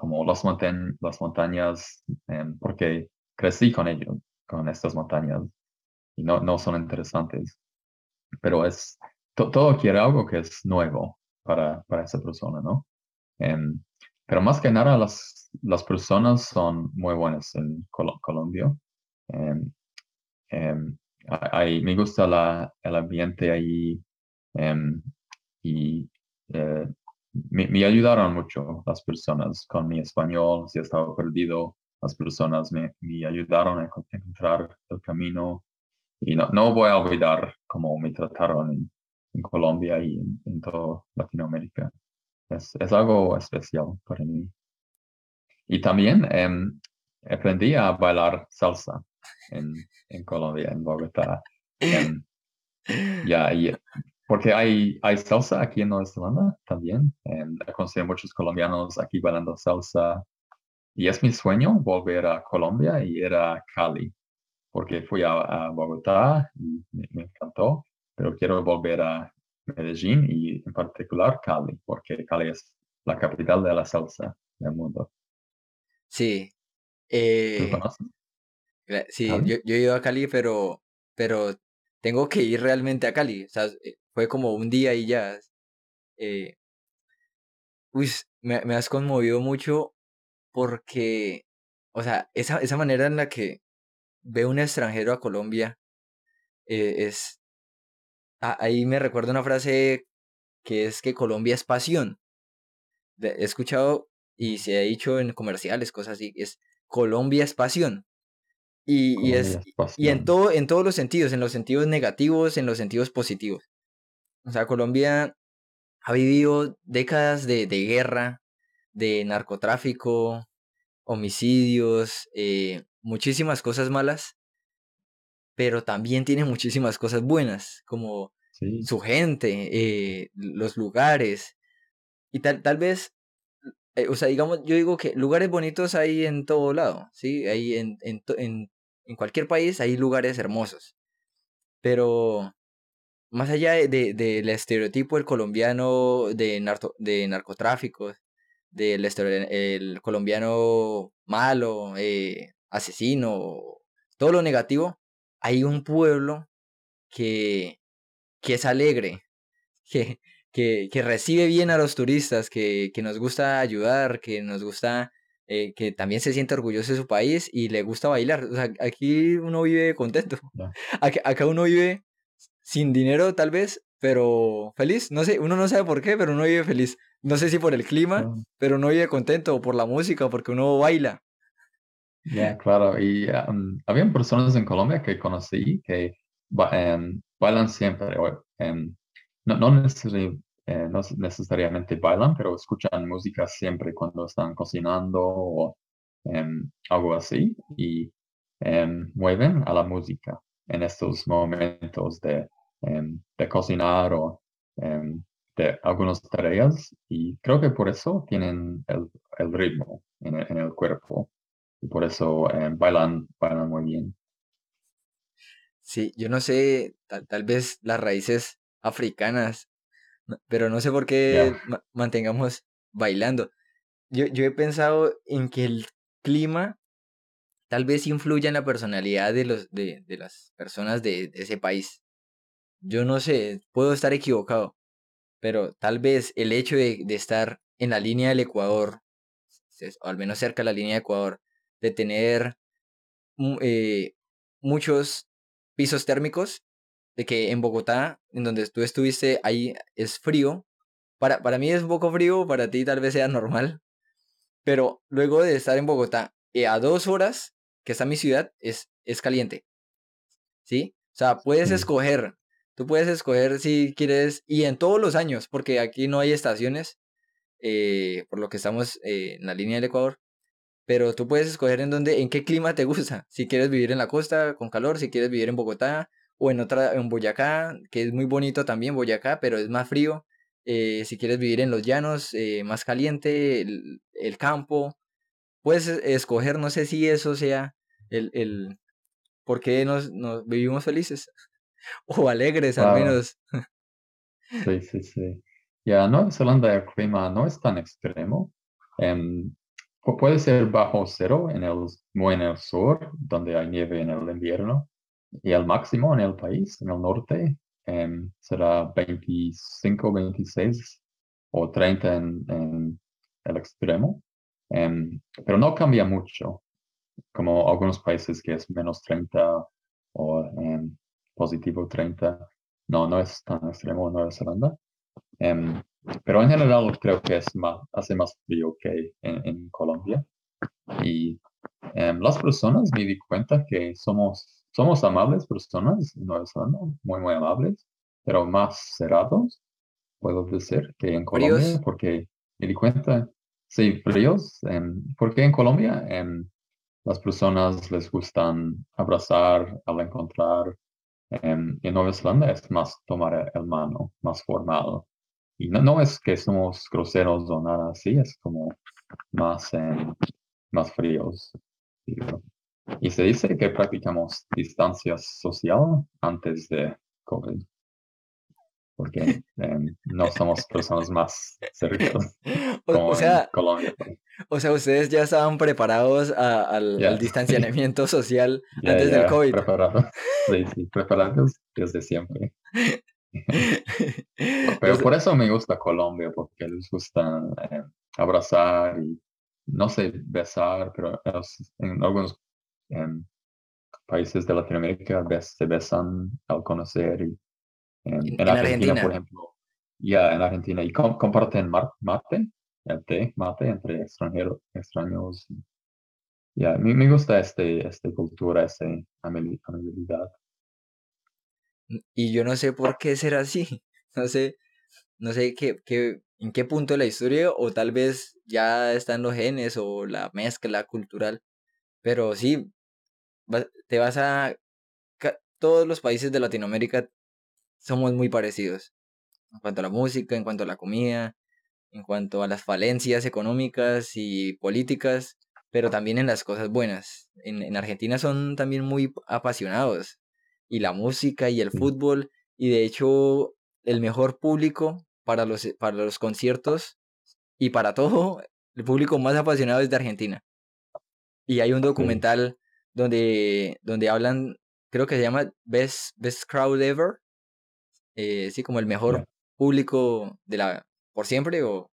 Speaker 2: como las, las montañas, em, porque crecí con ellos, con estas montañas, y no, no son interesantes. Pero es, todo quiere algo que es nuevo para, para esa persona, ¿no? Em, pero más que nada, las, las personas son muy buenas en Colombia. Em, me gusta la, el ambiente ahí y eh, me, ayudaron mucho las personas con mi español, si estaba perdido, las personas me, me ayudaron a encontrar el camino y no, no voy a olvidar cómo me trataron en, en Colombia y en, toda Latinoamérica. Es, es, algo especial para mí. Y también em, aprendí a bailar salsa en, en Colombia, en Bogotá. Em, ya, y porque hay, hay salsa aquí en Nueva Zelanda también. he conocido muchos colombianos aquí bailando salsa. Y es mi sueño volver a Colombia y ir a Cali. Porque fui a, Bogotá y me, encantó. Pero quiero volver a Medellín y en particular Cali. Porque Cali es la capital de la salsa del mundo.
Speaker 1: Sí. Eh, sí, yo, yo, he ido a Cali, pero, pero tengo que ir realmente a Cali. O sea, eh, fue como un día y ya. Eh, uy, me, me, has conmovido mucho porque, o sea, esa, esa manera en la que ve un extranjero a Colombia eh, es... ahí me recuerdo una frase que es que Colombia es pasión. He escuchado y se ha dicho en comerciales, cosas así, es Colombia es pasión. Y, y es, y en todo, en todos los sentidos, en los sentidos negativos, en los sentidos positivos. O sea, Colombia ha vivido décadas de, guerra, de narcotráfico, homicidios, eh, muchísimas cosas malas, pero también tiene muchísimas cosas buenas, como su gente, eh, los lugares, y tal, tal vez, eh, o sea, digamos, yo digo que lugares bonitos hay en todo lado, ¿sí? Hay en, en, en, en cualquier país hay lugares hermosos, pero más allá del de, estereotipo del colombiano de, de narcotráfico, del el colombiano malo, eh, asesino, todo lo negativo, hay un pueblo que, que es alegre, que, que, que, recibe bien a los turistas, que, que nos gusta ayudar, que nos gusta, eh, que también se siente orgulloso de su país y le gusta bailar. O sea, aquí uno vive contento. acá uno vive sin dinero tal vez, pero feliz. No sé, uno no sabe por qué, pero uno vive feliz. No sé si por el clima, pero uno vive contento, o por la música, porque uno baila.
Speaker 2: Ya, claro. Y um, habían personas en Colombia que conocí que em, bailan siempre. Em, no, eh, no necesariamente bailan, pero escuchan música siempre cuando están cocinando o algo así y mueven a la música en estos momentos de, de cocinar o de algunas tareas y creo que por eso tienen el, ritmo en el, cuerpo y por eso bailan, bailan muy bien.
Speaker 1: Sí, yo no sé, tal, vez las raíces africanas, pero no sé por qué mantengamos bailando. Yo, yo he pensado en que el clima tal vez influya en la personalidad de, los, de, de las personas de, ese país. Yo no sé, puedo estar equivocado, pero tal vez el hecho de, de estar en la línea del Ecuador, o al menos cerca de la línea de Ecuador, de tener eh, muchos pisos térmicos, de que en Bogotá, en donde tú estuviste, ahí es frío. Para, para mí es un poco frío, para ti tal vez sea normal. Pero luego de estar en Bogotá, eh, a dos horas, que está mi ciudad, es, es caliente. ¿Sí? O sea, puedes escoger. Tú puedes escoger si quieres, y en todos los años, porque aquí no hay estaciones, eh, por lo que estamos eh, en la línea del Ecuador pero tú puedes escoger en dónde, en qué clima te gusta. Si quieres vivir en la costa con calor, si quieres vivir en Bogotá o en otra, en Boyacá, que es muy bonito también Boyacá, pero es más frío. Eh, si quieres vivir en los llanos, eh, más caliente, el, campo. Puedes escoger, no sé si eso sea el, el por qué nos, nos vivimos felices o alegres al menos.
Speaker 2: Sí, sí, sí. Ya, Nueva Zelanda el clima no es tan extremo. Em, puede ser bajo cero en el, muy en el sur, donde hay nieve en el invierno, y el máximo en el país, en el norte, em, será 25, 26 o 30 en, el extremo. Em, pero no cambia mucho, como algunos países que es menos 30 o em, positivo 30. No, no es tan extremo en Nueva Zelanda. Pero en general creo que es más, hace más frío que en, Colombia. Y em, las personas me di cuenta que somos, somos amables personas en Nueva Zelanda, muy, muy amables, pero más cerrados, puedo decir, que en Colombia, porque me di cuenta, sí, fríos, em, porque en Colombia em, las personas les gustan abrazar al encontrar. en Nueva Zelanda es más tomar el mano, más formal. Y no, es que somos groseros o nada así, es como más, más fríos. Y se dice que practicamos distancia social antes de COVID, porque em, no somos personas más cercanas como en Colombia.
Speaker 1: O sea, ustedes ya estaban preparados al, distanciamiento social antes del COVID.
Speaker 2: Preparados, sí, sí, preparados desde siempre. Pero por eso me gusta Colombia, porque les gusta eh, abrazar y, no sé, besar, pero en algunos em, países de Latinoamérica se besan al conocer. Y, em, en, Argentina, por ejemplo, ya en Argentina, y comparten mate, el té, mate entre extranjeros, extraños. Ya, me, gusta este, esta cultura, esta amabilidad.
Speaker 1: Y yo no sé por qué será así. No sé, no sé qué, qué, en qué punto de la historia, o tal vez ya están los genes o la mezcla cultural. Pero sí, te vas a. Todos los países de Latinoamérica somos muy parecidos. En cuanto a la música, en cuanto a la comida, en cuanto a las falencias económicas y políticas, pero también en las cosas buenas. En, en Argentina son también muy apasionados y la música y el fútbol. Y de hecho, el mejor público para los, para los conciertos y para todo, el público más apasionado es de Argentina. Y hay un documental donde, donde hablan, creo que se llama Best, Best Crowd Ever. Eh, sí, como el mejor público de la, por siempre o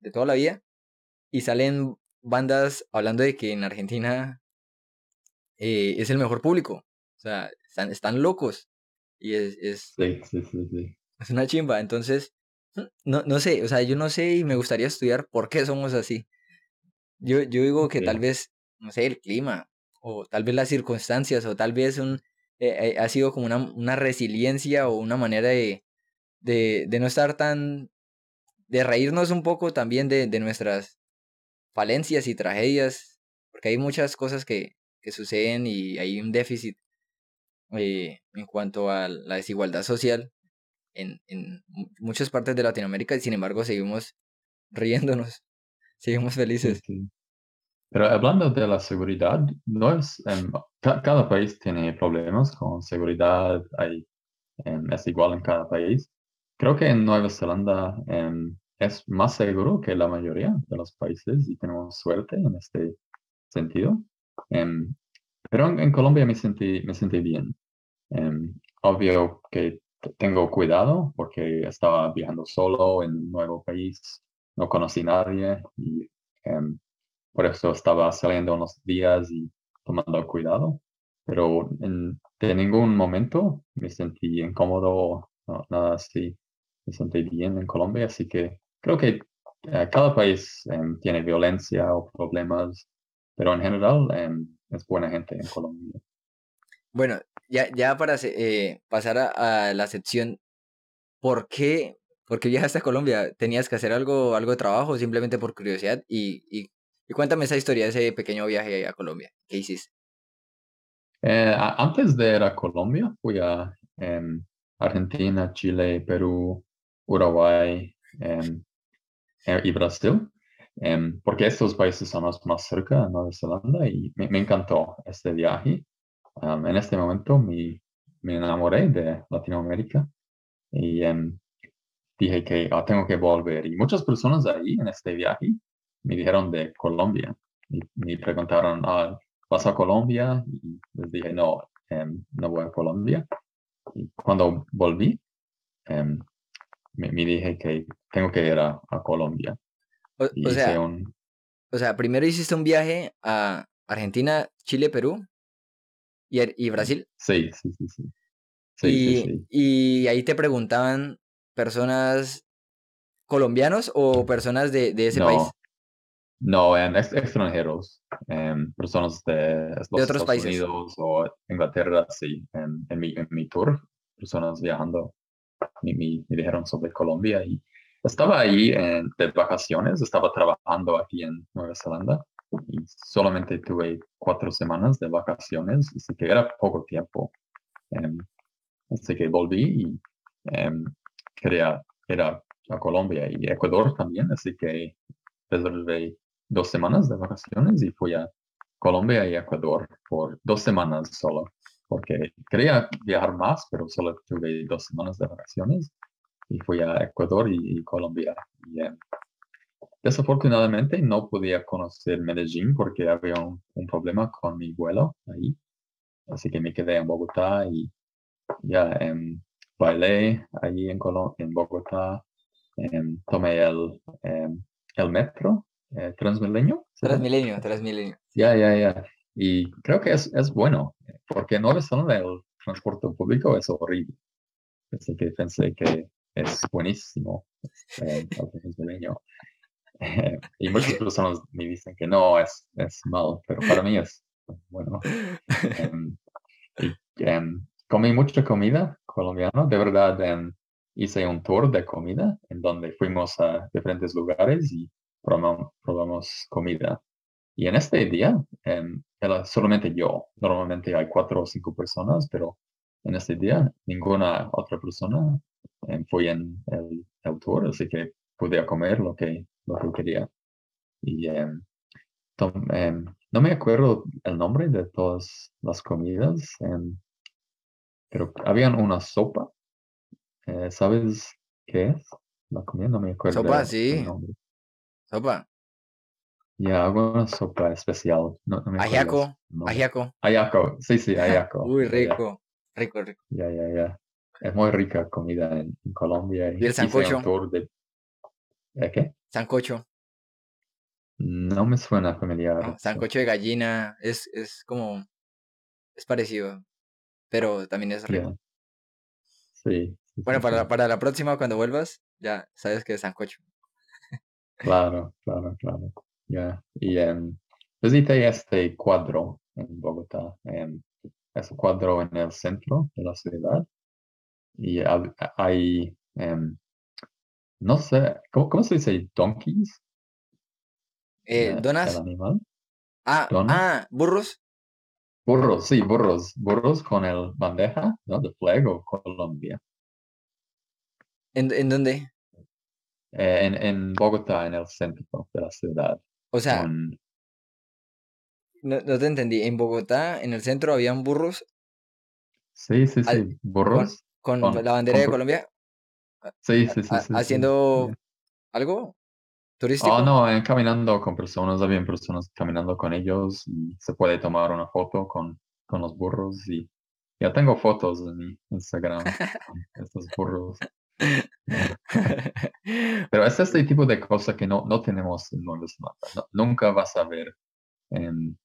Speaker 1: de toda la vida. Y salen bandas hablando de que en Argentina eh, es el mejor público. O sea, están, están locos. Y es, es,
Speaker 2: sí, sí, sí,
Speaker 1: es una chimba. Entonces, no, no sé, o sea, yo no sé y me gustaría estudiar por qué somos así. Yo, yo digo que tal vez, no sé, el clima, o tal vez las circunstancias, o tal vez un, eh, ha sido como una, una, resiliencia o una manera de, de, de, no estar tan, de reírnos un poco también de, de nuestras falencias y tragedias, porque hay muchas cosas que, que suceden y hay un déficit eh, en cuanto a la desigualdad social en, en muchas partes de Latinoamérica y sin embargo seguimos riéndonos, seguimos felices.
Speaker 2: Pero hablando de la seguridad, no es, cada país tiene problemas con seguridad, hay, es igual en cada país. Creo que en Nueva Zelanda em, es más seguro que la mayoría de los países y tenemos suerte en este sentido. Em, pero en, Colombia me sentí, me sentí bien. Em, obvio que tengo cuidado porque estaba viajando solo en un nuevo país, no conocí a nadie y em, por eso estaba saliendo unos días y tomando cuidado. Pero en, ningún momento me sentí incómodo, nada así. Me sentí bien en Colombia, así que creo que eh, cada país em, tiene violencia o problemas, pero en general es buena gente en Colombia.
Speaker 1: Bueno, ya, ya para eh, pasar a, la sección, ¿por qué, ¿por qué viajaste a Colombia? ¿Tenías que hacer algo, algo de trabajo simplemente por curiosidad? Y, y, cuéntame esa historia ese pequeño viaje a Colombia. ¿Qué hiciste?
Speaker 2: Eh, antes de ir a Colombia, fui a em, Argentina, Chile, Perú, Uruguay, em, eh, y Brasil, em, porque estos países son los más cerca de Nueva Zelanda y me, encantó este viaje. En este momento me, me, enamoré de Latinoamérica y em, dije que ah, tengo que volver. Y muchas personas ahí en este viaje me dijeron de Colombia y me preguntaron, ah, ¿vas a Colombia? Y les dije, no, em, no voy a Colombia. Y cuando volví, me, dije que tengo que ir a, Colombia.
Speaker 1: O, sea, o sea, primero hiciste un viaje a Argentina, Chile, Perú y, y Brasil.
Speaker 2: Sí, sí, sí, sí.
Speaker 1: y, y ahí te preguntaban personas colombianos o personas de, de ese país.
Speaker 2: No, en extranjeros, em, personas de,
Speaker 1: otros Estados países.
Speaker 2: Unidos o Inglaterra, sí, en, en, mi, en mi tour, personas viajando me, me, dijeron sobre Colombia y estaba ahí en, de vacaciones, estaba trabajando aquí en Nueva Zelanda y solamente tuve cuatro semanas de vacaciones, así que era poco tiempo. Em, así que volví y em, quería ir a, Colombia y Ecuador también, así que reservé dos semanas de vacaciones y fui a Colombia y Ecuador por dos semanas solo porque quería viajar más, pero solo tuve dos semanas de vacaciones y fui a Ecuador y, Colombia. Y, eh, desafortunadamente no podía conocer Medellín porque había un, problema con mi vuelo ahí. Así que me quedé en Bogotá y ya em, bailé ahí en, en Bogotá. Em, tomé el, em, el metro eh, Transmilenio.
Speaker 1: Transmilenio, Transmilenio.
Speaker 2: Ya, ya, ya. Y creo que es, es bueno, porque no es solo el transporte público es horrible. Así que pensé que es buenísimo eh, el y muchas personas me dicen que no, es, es mal, pero para mí es bueno. Em, y, em, comí mucha comida colombiana, de verdad em, hice un tour de comida en donde fuimos a diferentes lugares y probamos, probamos comida. Y en este día era solamente yo. Normalmente hay cuatro o cinco personas, pero en este día ninguna otra persona fue en el, autor, así que podía comer lo que, lo que quería. Y em, em, no me acuerdo el nombre de todas las comidas, em, pero había una sopa. Eh, ¿Sabes qué es? La comida no me acuerdo.
Speaker 1: Sopa, sí. Sopa.
Speaker 2: Ya, alguna sopa especial. No, no
Speaker 1: ajiaco,
Speaker 2: ajiaco. sí, sí, ajiaco.
Speaker 1: Uy, rico, rico, rico.
Speaker 2: Ya, ya, ya. Es muy rica comida en, Colombia.
Speaker 1: ¿Y el sancocho?
Speaker 2: De... ¿Eh, ¿Qué?
Speaker 1: Sancocho.
Speaker 2: No me suena familiar.
Speaker 1: sancocho de gallina es, es como... Es parecido, pero también es rico.
Speaker 2: Sí.
Speaker 1: bueno, para, para la próxima, cuando vuelvas, ya sabes que es sancocho.
Speaker 2: Claro, claro, claro. Ya, y visité este cuadro en Bogotá. ese cuadro en el centro de la ciudad y hay, em, no sé, ¿cómo, se dice? ¿Donkeys?
Speaker 1: Eh, ¿Donas?
Speaker 2: El animal.
Speaker 1: Ah, ah, burros.
Speaker 2: Burros, sí, burros. Burros con el bandeja, ¿no? De fuego, Colombia.
Speaker 1: ¿En, ¿En dónde?
Speaker 2: Eh, en, en Bogotá, en el centro de la ciudad.
Speaker 1: O sea, no, te entendí. En Bogotá, en el centro, habían burros.
Speaker 2: Sí, sí, sí, burros.
Speaker 1: Con, la bandera de Colombia.
Speaker 2: Sí, sí, sí.
Speaker 1: haciendo algo turístico.
Speaker 2: Oh, no, eh, caminando con personas, habían personas caminando con ellos y se puede tomar una foto con, con los burros y ya tengo fotos en mi Instagram con estos burros. Pero es este tipo de cosas que no, no tenemos en Nueva Zelanda. nunca vas a ver em,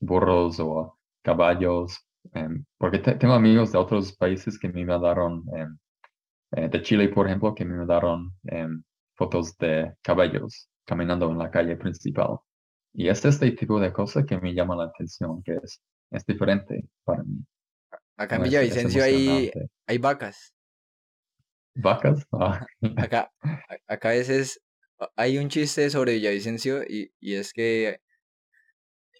Speaker 2: burros o caballos, em, porque tengo amigos de otros países que me mandaron, em, eh, de Chile, por ejemplo, que me mandaron fotos de caballos caminando en la calle principal. Y es este tipo de cosas que me llama la atención, que es, es diferente para mí.
Speaker 1: Acá en Villavicencio hay, hay vacas.
Speaker 2: ¿Vacas? Ah.
Speaker 1: Acá, acá a veces hay un chiste sobre Villavicencio y, y es que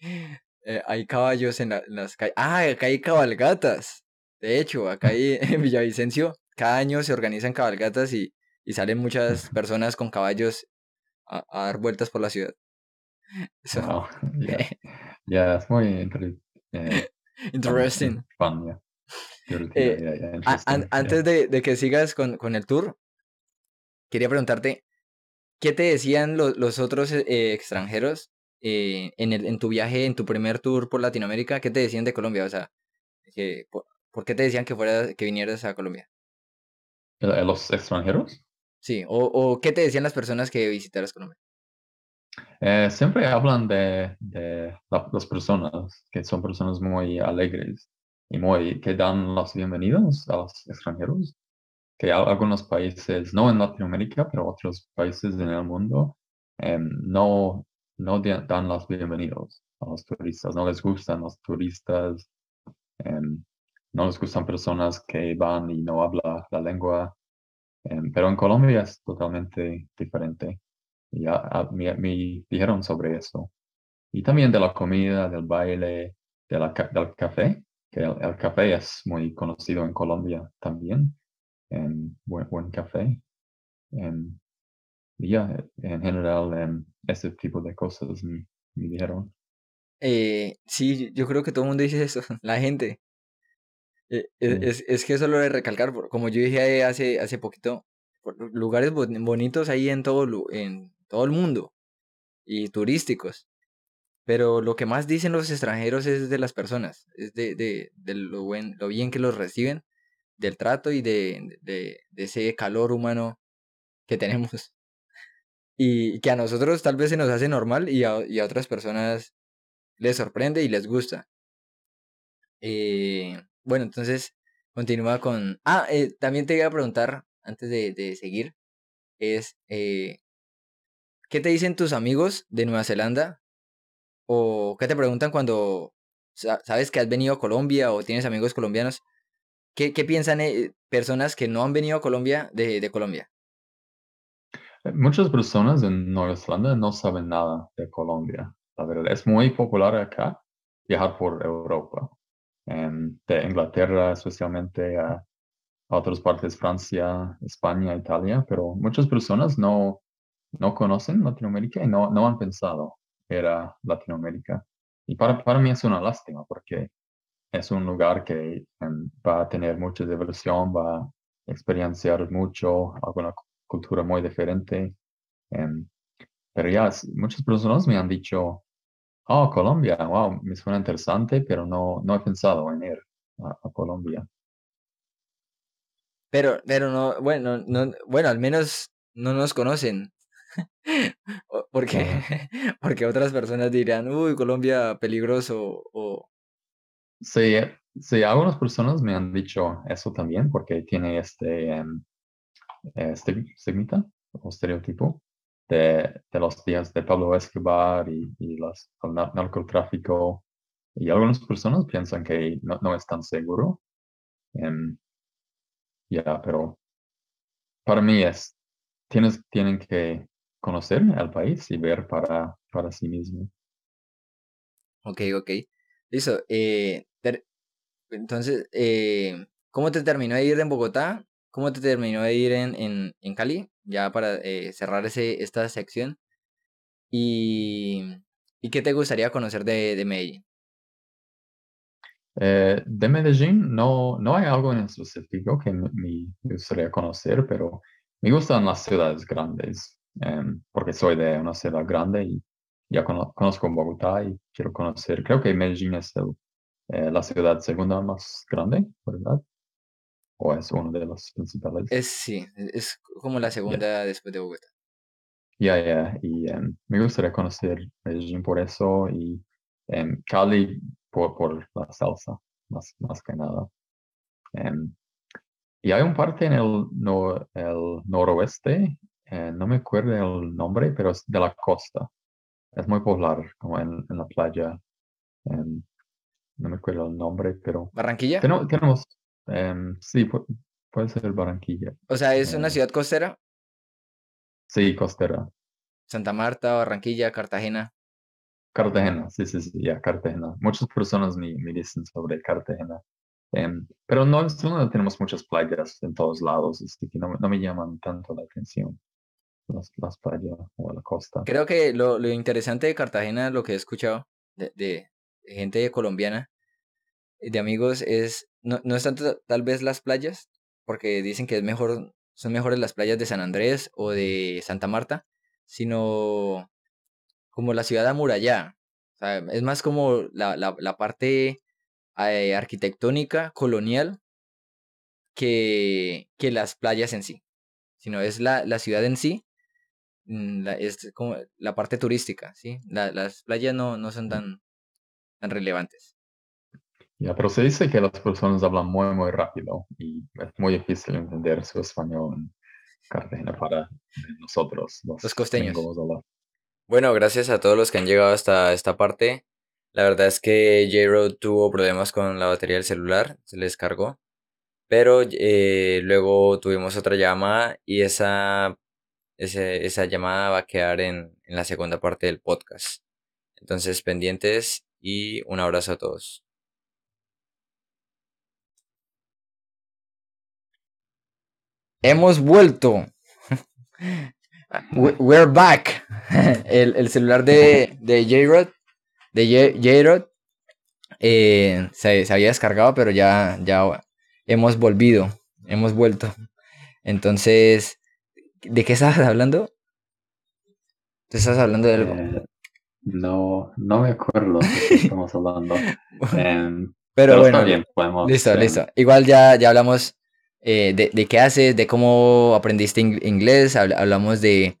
Speaker 1: eh, hay caballos en, las calles. Ah, acá hay cabalgatas. De hecho, acá hay, en Villavicencio cada año se organizan cabalgatas y, y salen muchas personas con caballos a, dar vueltas por la ciudad.
Speaker 2: Ya, es muy eh,
Speaker 1: interesting. Eh, antes de, que sigas con, el tour, quería preguntarte, ¿qué te decían los otros eh, extranjeros en, el, en tu viaje, en tu primer tour por Latinoamérica? ¿Qué te decían de Colombia? O sea, por, qué te decían que, fuera, que vinieras a Colombia?
Speaker 2: ¿Los extranjeros?
Speaker 1: Sí, o, qué te decían las personas que visitaras Colombia?
Speaker 2: siempre hablan de, de las personas, que son personas muy alegres y muy, que dan los bienvenidos a los extranjeros, que algunos países, no en Latinoamérica, pero otros países en el mundo, em, no, no dan los bienvenidos a los turistas, no les gustan los turistas, no les gustan personas que van y no hablan la lengua, em, pero en Colombia es totalmente diferente. Y ya, me, me, dijeron sobre eso. Y también de la comida, del baile, de la, del café que el, café es muy conocido en Colombia también, en buen, buen café. En, ya, en general, en ese tipo de cosas me, dijeron.
Speaker 1: Eh, sí, yo creo que todo el mundo dice eso, la gente. Eh, es, es, que eso lo de recalcar, como yo dije hace, hace poquito, lugares bonitos ahí en todo, en todo el mundo y turísticos. Pero lo que más dicen los extranjeros es de las personas, es de, de, de lo, buen, lo bien que los reciben, del trato y de, de, ese calor humano que tenemos. Y que a nosotros tal vez se nos hace normal y a, y a otras personas les sorprende y les gusta. Eh, bueno, entonces continúa con... Ah, eh, también te iba a preguntar, antes de, de seguir, es, eh, ¿qué te dicen tus amigos de Nueva Zelanda ¿O qué te preguntan cuando sabes que has venido a Colombia o tienes amigos colombianos? ¿Qué, qué piensan eh, personas que no han venido a Colombia de, de Colombia?
Speaker 2: Eh, muchas personas en Nueva Zelanda no saben nada de Colombia. La verdad, es muy popular acá viajar por Europa, de Inglaterra especialmente a, a, otras partes, Francia, España, Italia, pero muchas personas no, no conocen Latinoamérica y no, no han pensado era Latinoamérica. Y para, para mí es una lástima porque es un lugar que em, va a tener mucha diversión, va a experienciar mucho, alguna cultura muy diferente. Em, pero ya muchas personas me han dicho, oh, Colombia, wow, me suena interesante, pero no, no he pensado en ir a, a Colombia.
Speaker 1: Pero, pero no, bueno, no, bueno, al menos no nos conocen. porque, porque otras personas dirían, uy, Colombia peligroso o...
Speaker 2: Sí, sí, algunas personas me han dicho eso también porque tiene este, um, este o estereotipo de, de, los días de Pablo Escobar y, y los, el narcotráfico y algunas personas piensan que no, no es tan seguro. Em, ya, pero para mí es, tienes, tienen que conocer al país y ver para, para sí mismo.
Speaker 1: Ok, ok. Listo. Eh, entonces, eh, ¿cómo te terminó de ir en Bogotá? ¿Cómo te terminó de ir en, en, en Cali? Ya para eh, cerrar ese, esta sección. Y, ¿Y qué te gustaría conocer de, de Medellín?
Speaker 2: Eh, de Medellín no, no hay algo en específico que me, gustaría conocer, pero me gustan las ciudades grandes, em, porque soy de una ciudad grande y ya conozco Bogotá y quiero conocer, creo que Medellín es eh, la ciudad segunda más grande, ¿verdad? ¿O es una de las principales?
Speaker 1: Es, sí, es como la segunda después de Bogotá.
Speaker 2: Ya, ya, y em, me gustaría conocer Medellín por eso y em, Cali por, por, la salsa, más, más que nada. Em, y hay un parte en el, no, el noroeste, eh, no me acuerdo el nombre, pero es de la costa. Es muy popular, como en, en la playa. no me acuerdo el nombre, pero...
Speaker 1: ¿Barranquilla?
Speaker 2: tenemos, sí, puede, ser Barranquilla.
Speaker 1: O sea, ¿es una
Speaker 2: eh,
Speaker 1: ciudad costera?
Speaker 2: Sí, costera.
Speaker 1: Santa Marta, Barranquilla, Cartagena.
Speaker 2: Cartagena, sí, sí, sí, ya, Cartagena. Muchas personas me, me dicen sobre Cartagena. Em, pero no, no, tenemos muchas playas en todos lados, así que no, no me llaman tanto la atención las, las, playas o la costa.
Speaker 1: Creo que lo, lo, interesante de Cartagena, lo que he escuchado de, de, gente colombiana, de amigos, es no, no es tanto tal vez las playas, porque dicen que es mejor son mejores las playas de San Andrés o de Santa Marta, sino como la ciudad amurallada. O sea, es más como la, la, la parte eh, arquitectónica, colonial, que, que las playas en sí. Sino es la, la ciudad en sí, mm, es como la parte turística, ¿sí? las playas no, no son tan, tan relevantes.
Speaker 2: Ya, pero se dice que las personas hablan muy, muy rápido y es muy difícil entender su español en Cartagena para nosotros, los,
Speaker 1: costeños. Bueno, gracias a todos los que han llegado hasta esta parte. La verdad es que J-Road tuvo problemas con la batería del celular, se les cargó. Pero eh, luego tuvimos otra llamada y esa, esa llamada va a quedar en, en la segunda parte del podcast. Entonces, pendientes y un abrazo a todos. Hemos vuelto. We're back. El, el celular de, de J-Rod, de J-Rod, eh, se, se, había descargado, pero ya, ya hemos volvido, hemos vuelto. Entonces, ¿de qué estabas hablando? ¿Te estás hablando de algo?
Speaker 2: Eh, no, no me acuerdo de qué estamos hablando.
Speaker 1: Em, pero, bueno, bien, podemos, listo, em, listo. Igual ya, ya hablamos eh, de, de, qué haces, de cómo aprendiste inglés, hablamos de,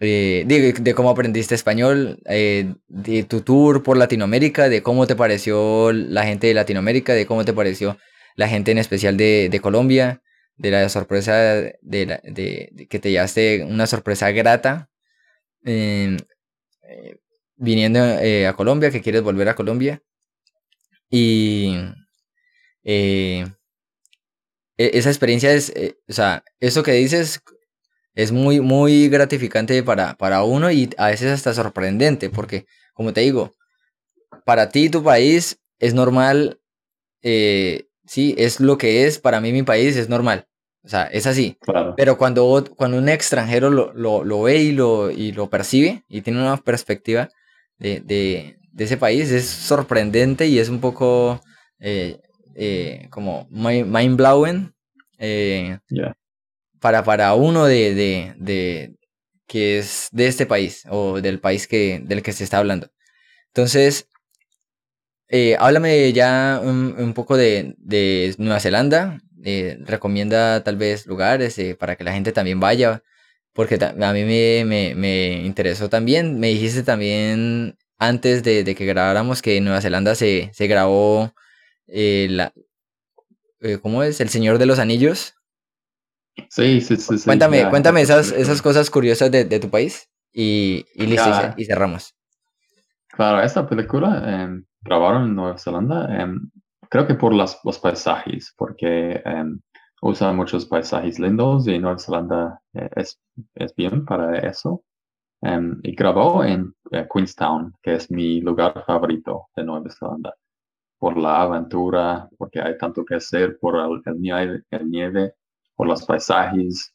Speaker 1: eh, de, de, cómo aprendiste español, eh, de tu tour por Latinoamérica, de cómo te pareció la gente de Latinoamérica, de cómo te pareció la gente en especial de, de Colombia, de la sorpresa de, de, que te llevaste una sorpresa grata viniendo a Colombia, que quieres volver a Colombia. Y e, esa experiencia es, eh, o sea, eso que dices es muy, muy gratificante para, para uno y a veces hasta sorprendente, porque, como te digo, para ti tu país es normal, eh, sí, es lo que es, para mí mi país es normal. O sea, es así. Pero cuando, cuando un extranjero lo, lo, lo, ve y lo, y lo percibe y tiene una perspectiva de, de, de ese país, es sorprendente y es un poco eh, eh, como mind blowing eh, para, para uno de, de, de, que es de este país o del país que, del que se está hablando. Entonces, eh, háblame ya un, poco de, de, Nueva Zelanda. recomienda tal vez lugares para que la gente también vaya. Porque a mí me, me, me, interesó también. Me dijiste también antes de, de que grabáramos que en Nueva Zelanda se, se grabó eh, la, eh, ¿cómo es? El Señor de los Anillos.
Speaker 2: Sí, sí, sí.
Speaker 1: Cuéntame, cuéntame esas, esas cosas curiosas de, de tu país y, y listo, y cerramos.
Speaker 2: Claro, esta película em, grabaron en Nueva Zelanda, em, creo que por las, los paisajes, porque em, usa muchos paisajes lindos y Nueva Zelanda eh, es, es, bien para eso. Y grabó en Queenstown, que es mi lugar favorito de Nueva Zelanda, por la aventura, porque hay tanto que hacer, por el, nieve, el nieve, por los paisajes.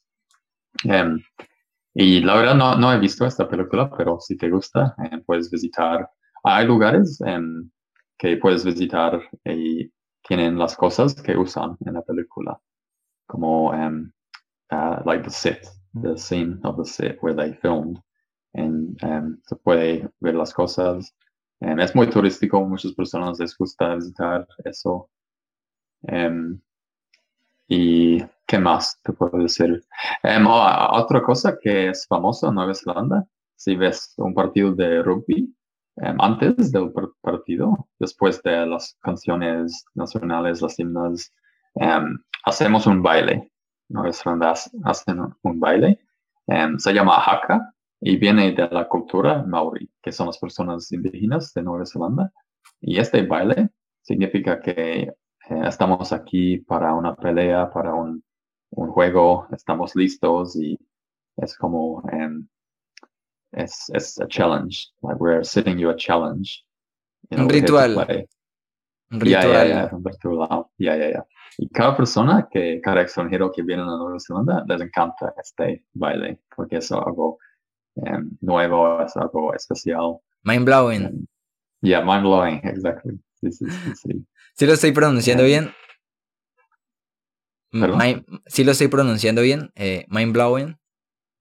Speaker 2: y la verdad no, no he visto esta película, pero si te gusta, puedes visitar hay lugares que puedes visitar y tienen las cosas que usan en la película, como um, uh, like the set, the scene of the set where they filmed, um, se puede ver las cosas. Um, es muy turístico, muchas personas les gusta visitar eso. y qué más te puedo decir. otra cosa que es famosa en Nueva Zelanda, si ves un partido de rugby, Em, antes del partido, después de las canciones nacionales, las himnas, em, hacemos un baile. Nueva Zelanda hacen un baile. Em, se llama haka y viene de la cultura maori, que son las personas indígenas de Nueva Zelanda. Y este baile significa que eh, estamos aquí para una pelea, para un, un, juego, estamos listos y es como es, es a challenge. Like we're setting you a challenge.
Speaker 1: un ritual.
Speaker 2: Un ritual. un ritual. Ya, ya, ya. Y cada persona, que cada extranjero que viene a Nueva Zelanda, les encanta este baile, porque es algo um, nuevo, es algo especial.
Speaker 1: Mind blowing. Um,
Speaker 2: yeah, mind blowing, exactly. Sí, sí, sí, sí.
Speaker 1: ¿Sí lo estoy pronunciando bien?
Speaker 2: Mind,
Speaker 1: ¿Sí lo estoy pronunciando bien? Eh, mind blowing.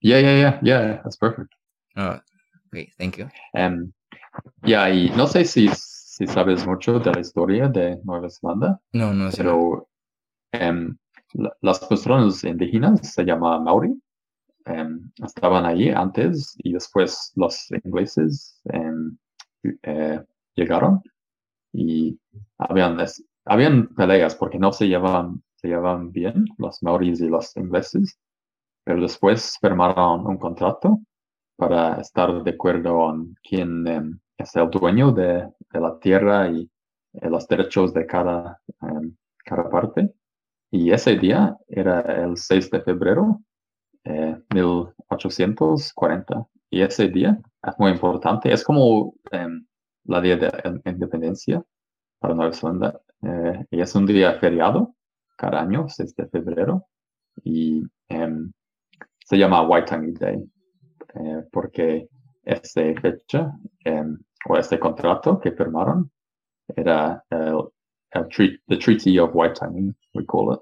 Speaker 2: Yeah, yeah, yeah, yeah, that's perfect.
Speaker 1: Oh, okay, thank you.
Speaker 2: Um, ya, y no sé si, si sabes mucho de la historia de Nueva Zelanda.
Speaker 1: No, no
Speaker 2: sé. Pero um, las personas indígenas se llaman Maori. Um, estaban allí antes y después los ingleses eh, llegaron y habían, habían peleas porque no se llevaban, se llevaban bien los maoris y los ingleses, pero después firmaron un contrato para estar de acuerdo en quién em, es el dueño de, la tierra y eh, los derechos de cada, em, cada parte. Y ese día era el 6 de febrero de eh, 1840. Y ese día es muy importante. Es como em, la día de independencia para Nueva Zelanda. Eh, y es un día feriado cada año, 6 de febrero. Y se llama Waitangi Day. Eh, porque esta fecha em, o este contrato que firmaron era el, the Treaty of Waitangi, we call it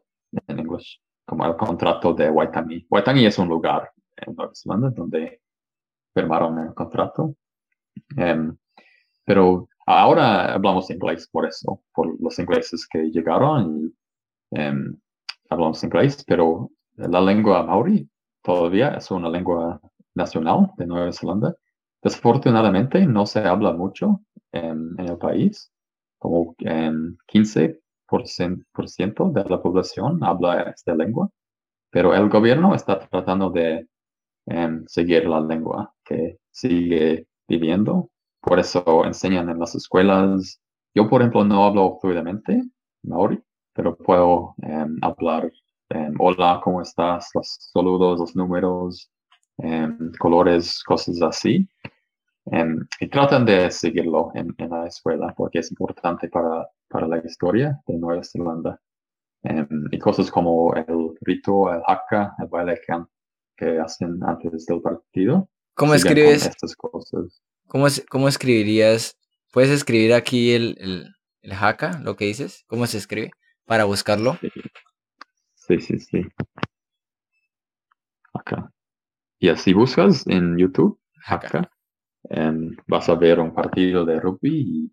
Speaker 2: in English, como el contrato de Waitangi. Waitangi es un lugar en Nueva Zelanda donde firmaron el contrato. Em, pero ahora hablamos inglés por eso, por los ingleses que llegaron y em, hablamos inglés, pero la lengua maori todavía es una lengua nacional de Nueva Zelanda. Desafortunadamente no se habla mucho um, en el país, como 15 ciento de la población habla esta lengua, pero el gobierno está tratando de em, seguir la lengua que sigue viviendo. Por eso enseñan en las escuelas. Yo, por ejemplo, no hablo fluidamente maori, pero puedo em, hablar um, hola, ¿cómo estás? Los saludos, los números, colores, cosas así. Y tratan de seguirlo en, la escuela porque es importante para, para la historia de Nueva Zelanda. Em, y cosas como el rito, el haka, el baile que, hacen antes del partido.
Speaker 1: ¿Cómo escribes? Estas cosas. ¿Cómo, ¿Cómo escribirías? ¿Puedes escribir aquí el, el, el haka, lo que dices? ¿Cómo se escribe? Para buscarlo.
Speaker 2: Sí, sí, sí. Acá. Y así buscas en YouTube, Haka, em, vas a ver un partido de rugby y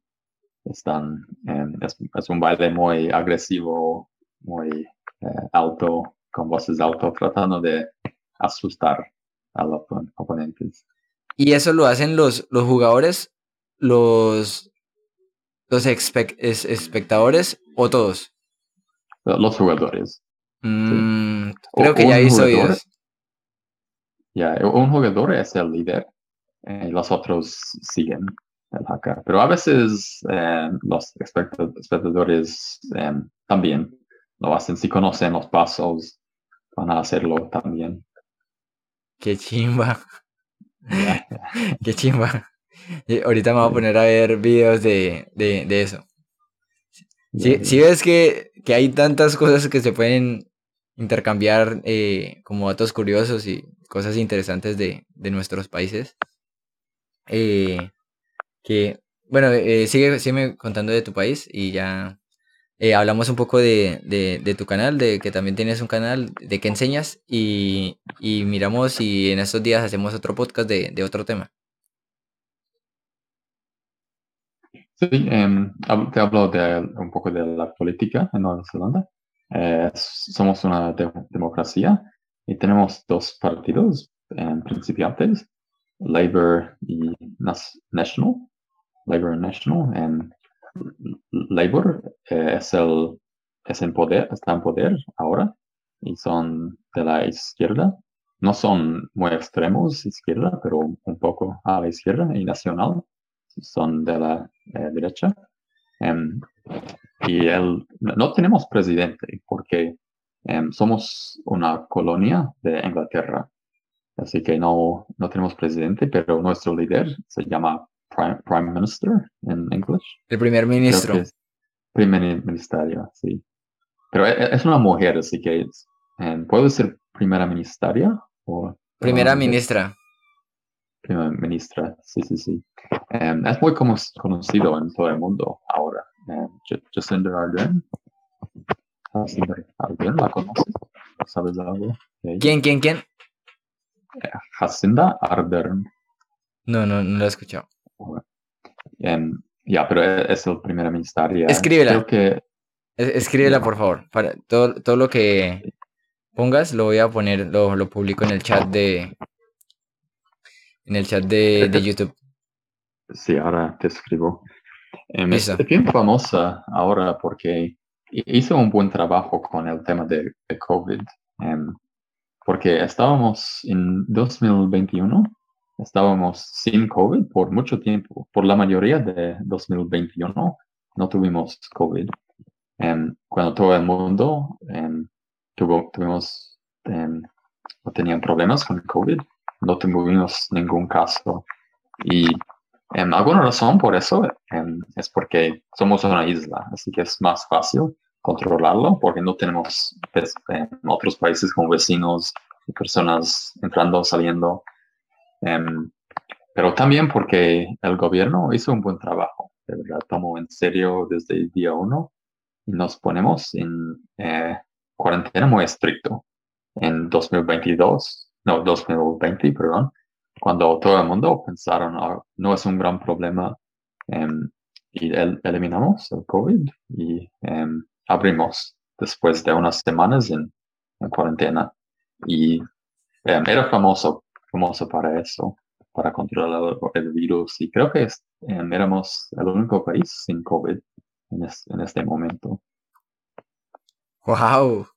Speaker 2: están, em, es, un baile muy agresivo, muy eh, alto, con voces alto, tratando de asustar a los oponentes.
Speaker 1: ¿Y eso lo hacen los, los jugadores, los, los espectadores o todos?
Speaker 2: Los jugadores.
Speaker 1: Mm, creo que ya hizo
Speaker 2: un jugador es el líder eh, los otros siguen. el haka. Pero a veces eh, los espectadores eh, también lo hacen. Si conocen los pasos, van a hacerlo también.
Speaker 1: Qué chimba. Qué chimba. ahorita me voy a poner a ver videos de, de, eso. Si ves que, que, hay tantas cosas que se pueden intercambiar eh, como datos curiosos y cosas interesantes de, de nuestros países. Eh, que, bueno, eh, sigue, sigue contando de tu país y ya eh, hablamos un poco de, de, tu canal, de que también tienes un canal, de que enseñas y, y miramos si en estos días hacemos otro podcast de, de otro tema.
Speaker 2: Sí, em, te hablo de un poco de la política en Nueva Zelanda. Somos una democracia y tenemos dos partidos principiantes, Labour y National. Labour National. En Labour eh, es el es en poder, está en poder ahora y son de la izquierda. No son muy extremos izquierda, pero un poco a la izquierda y nacional son de la eh, derecha. Em, y el, no tenemos presidente porque em, somos una colonia de Inglaterra. Así que no, no tenemos presidente, pero nuestro líder se llama Prime, Minister en inglés.
Speaker 1: El primer ministro.
Speaker 2: primer ministerio, sí. Pero e, e, es una mujer, así que em, puede ser primera ministra o...
Speaker 1: Primera ministra.
Speaker 2: Primera ministra, sí, sí, sí. Em, es muy conocido en todo el mundo ahora. Um, Jacinda Ardern. Jacinda Ardern, ¿la conoces? ¿Sabes algo?
Speaker 1: ¿Quién, quién, quién?
Speaker 2: Jacinda Ardern.
Speaker 1: No, no, no lo he escuchado.
Speaker 2: Em, ya, pero e, es el primer ministerio.
Speaker 1: Escríbela. que... Escríbela, por favor. Para todo, todo lo que pongas lo voy a poner, lo, lo publico en el chat de, en el chat de, de YouTube.
Speaker 2: Sí, ahora te escribo. Eh, es bien famosa ahora porque hizo un buen trabajo con el tema de, COVID. Em, porque estábamos en 2021, estábamos sin COVID por mucho tiempo. Por la mayoría de 2021 no tuvimos COVID. Em, cuando todo el mundo em, tuvo, tuvimos, no tenían problemas con COVID, no tuvimos ningún caso. Y alguna razón por eso es porque somos una isla, así que es más fácil controlarlo porque no tenemos pues, otros países como vecinos y personas entrando, saliendo. Em, pero también porque el gobierno hizo un buen trabajo, de verdad, tomó en serio desde el día uno y nos ponemos en eh, cuarentena muy estricto. En 2022, no, 2020, perdón, cuando todo el mundo pensaron, oh, no es un gran problema, em, y eliminamos el COVID y em, abrimos después de unas semanas en, cuarentena. Y em, era famoso, famoso para eso, para controlar el, virus. Y creo que éramos el único país sin COVID en, este momento.
Speaker 1: ¡Wow!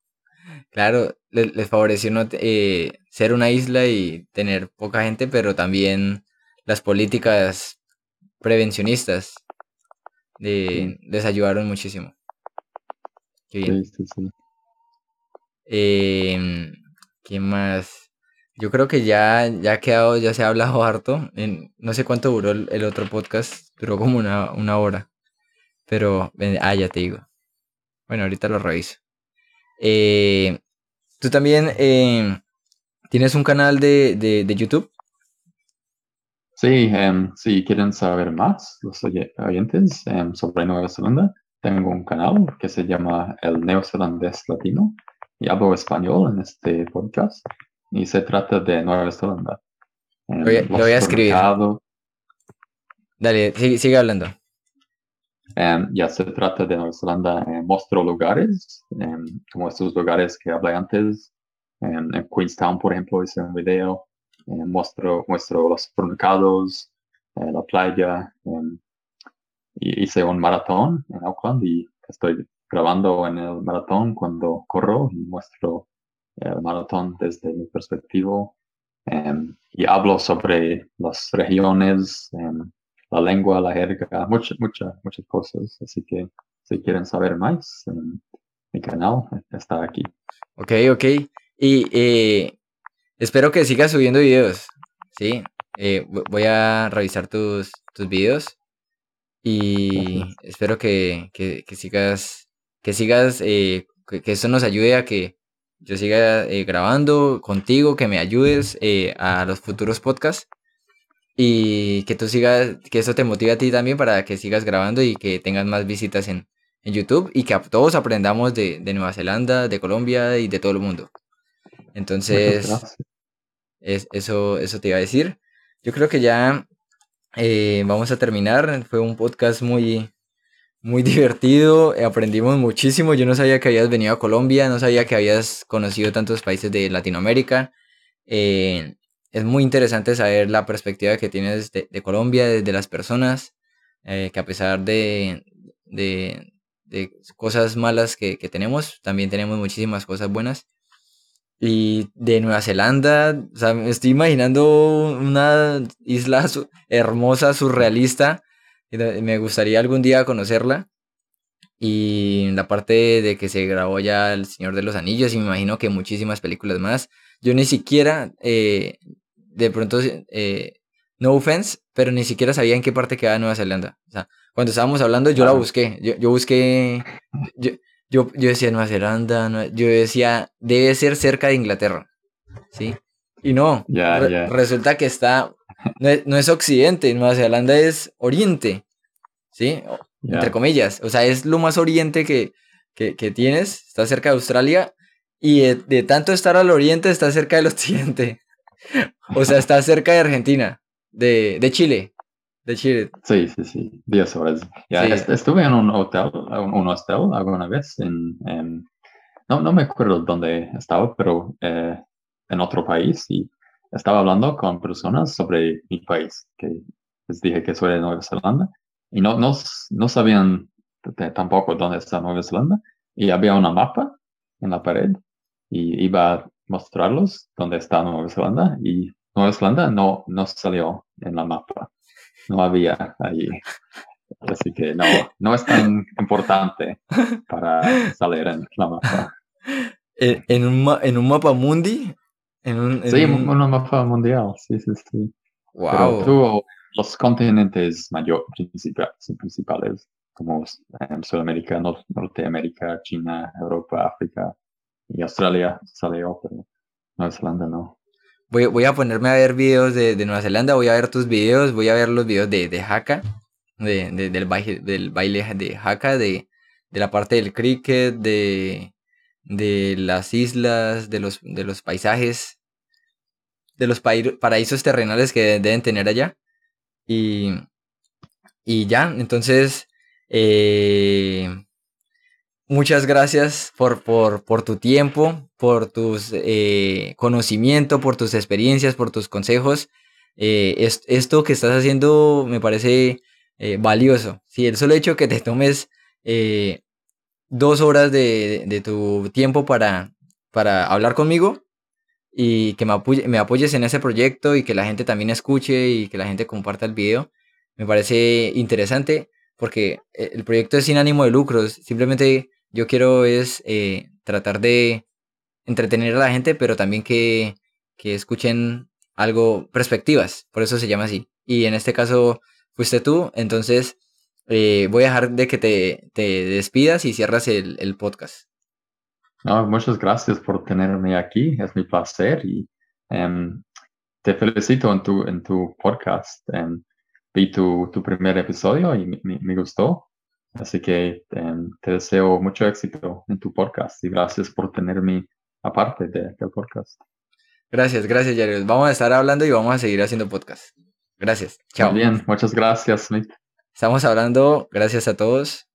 Speaker 1: Claro, les, favoreció eh, ser una isla y tener poca gente, pero también las políticas prevencionistas les ayudaron muchísimo. Qué bien. Em, ¿Qué más? Yo creo que ya, ya ha quedado, ya se ha hablado harto. no sé cuánto duró el, otro podcast, duró como una, una hora. Pero, ah, ya te digo. Bueno, ahorita lo reviso. Eh, Tú también eh, tienes un canal de, de, YouTube.
Speaker 2: Sí, em, si quieren saber más, los oyentes em, sobre Nueva Zelanda, tengo un canal que se llama El Neozelandés Latino y hablo español en este podcast y se trata de Nueva Zelanda.
Speaker 1: Lo voy, a escribir. Dale, sigue hablando.
Speaker 2: Um, ya se trata de Nueva Zelanda, eh, muestro lugares, como estos lugares que hablé antes. en Queenstown, por ejemplo, hice un video, muestro, muestro los supermercados, eh, la playa. Hice un maratón en Auckland y estoy grabando en el maratón cuando corro y muestro el maratón desde mi perspectiva. y hablo sobre las regiones, la lengua, la jerga, muchas, muchas, muchas cosas. Así que si quieren saber más, mi canal está aquí.
Speaker 1: Ok, ok. Y eh, espero que sigas subiendo videos. Sí, eh, voy a revisar tus, tus videos y espero que, que, sigas, que sigas, eh, que, que, eso nos ayude a que yo siga grabando contigo, que me ayudes a los futuros podcasts y que tú sigas, que eso te motive a ti también para que sigas grabando y que tengas más visitas en, en YouTube y que todos aprendamos de, de, Nueva Zelanda, de Colombia y de todo el mundo. Entonces, es, eso, eso te iba a decir. Yo creo que ya eh, vamos a terminar. Fue un podcast muy, muy divertido. Aprendimos muchísimo. Yo no sabía que habías venido a Colombia, no sabía que habías conocido tantos países de Latinoamérica. Eh, es muy interesante saber la perspectiva que tienes de, Colombia, de, las personas, eh, que a pesar de, de, cosas malas que, tenemos, también tenemos muchísimas cosas buenas. Y de Nueva Zelanda, o sea, me estoy imaginando una isla hermosa, surrealista. Me gustaría algún día conocerla. Y la parte de que se grabó ya El Señor de los Anillos, y me imagino que muchísimas películas más. Yo ni siquiera, eh, de pronto, eh, no offense, pero ni siquiera sabía en qué parte quedaba Nueva Zelanda. O sea, cuando estábamos hablando, yo la busqué. Yo, yo busqué. Yo, yo decía Nueva Zelanda, yo decía, debe ser cerca de Inglaterra, ¿sí? Y no, resulta que está, no es, occidente, Nueva Zelanda es oriente, ¿sí? Entre comillas, o sea, es lo más oriente que, que, tienes, está cerca de Australia, y de, tanto estar al oriente está cerca del occidente, o sea, está cerca de Argentina, de, de Chile, de Chile.
Speaker 2: Sí, sí, sí, 10 horas. Ya, Estuve en un hotel, un hostel alguna vez, en, no, no me acuerdo dónde estaba, pero eh, en otro país y estaba hablando con personas sobre mi país, que les dije que soy de Nueva Zelanda y no, no, no sabían tampoco dónde está Nueva Zelanda y había una mapa en la pared y iba a mostrarlos dónde está Nueva Zelanda y Nueva Zelanda no, no salió en la mapa no había allí. Así que no, no es tan importante para salir en la mapa.
Speaker 1: ¿En, un, en un mapa mundi?
Speaker 2: En un, sí, un... mapa mundial, sí, sí, sí. Wow. los continentes mayores, principales, como en Sudamérica, Norteamérica, China, Europa, África y Australia salió, pero Nueva Zelanda no.
Speaker 1: Voy, voy a ponerme a ver videos de, de, Nueva Zelanda, voy a ver tus videos, voy a ver los videos de, de Haka, de, del, baile, del baile de Haka, de, de la parte del cricket, de, de las islas, de los, de los paisajes, de los paraísos terrenales que deben tener allá. Y, y ya, entonces, eh, muchas gracias por, por, por tu tiempo, por tus eh, conocimientos, por tus experiencias, por tus consejos. Eh, esto que estás haciendo me parece eh, valioso. Si el solo hecho que te tomes dos horas de, tu tiempo para, para hablar conmigo y que me, me apoyes en ese proyecto y que la gente también escuche y que la gente comparta el video, me parece interesante porque el proyecto es sin ánimo de lucros, simplemente yo quiero es eh, tratar de entretener a la gente, pero también que, que escuchen algo, perspectivas, por eso se llama así. Y en este caso fuiste tú, entonces eh, voy a dejar de que te, te despidas y cierras el, el podcast.
Speaker 2: No, muchas gracias por tenerme aquí, es mi placer y em, te felicito en tu, en tu podcast. Em, vi tu, tu primer episodio y me, me gustó Así que te deseo mucho éxito en tu podcast y gracias por tenerme aparte de, del podcast.
Speaker 1: Gracias, gracias, Jared. Vamos a estar hablando y vamos a seguir haciendo podcast. Gracias. Chao.
Speaker 2: bien, muchas gracias, Smith.
Speaker 1: Estamos hablando, gracias a todos.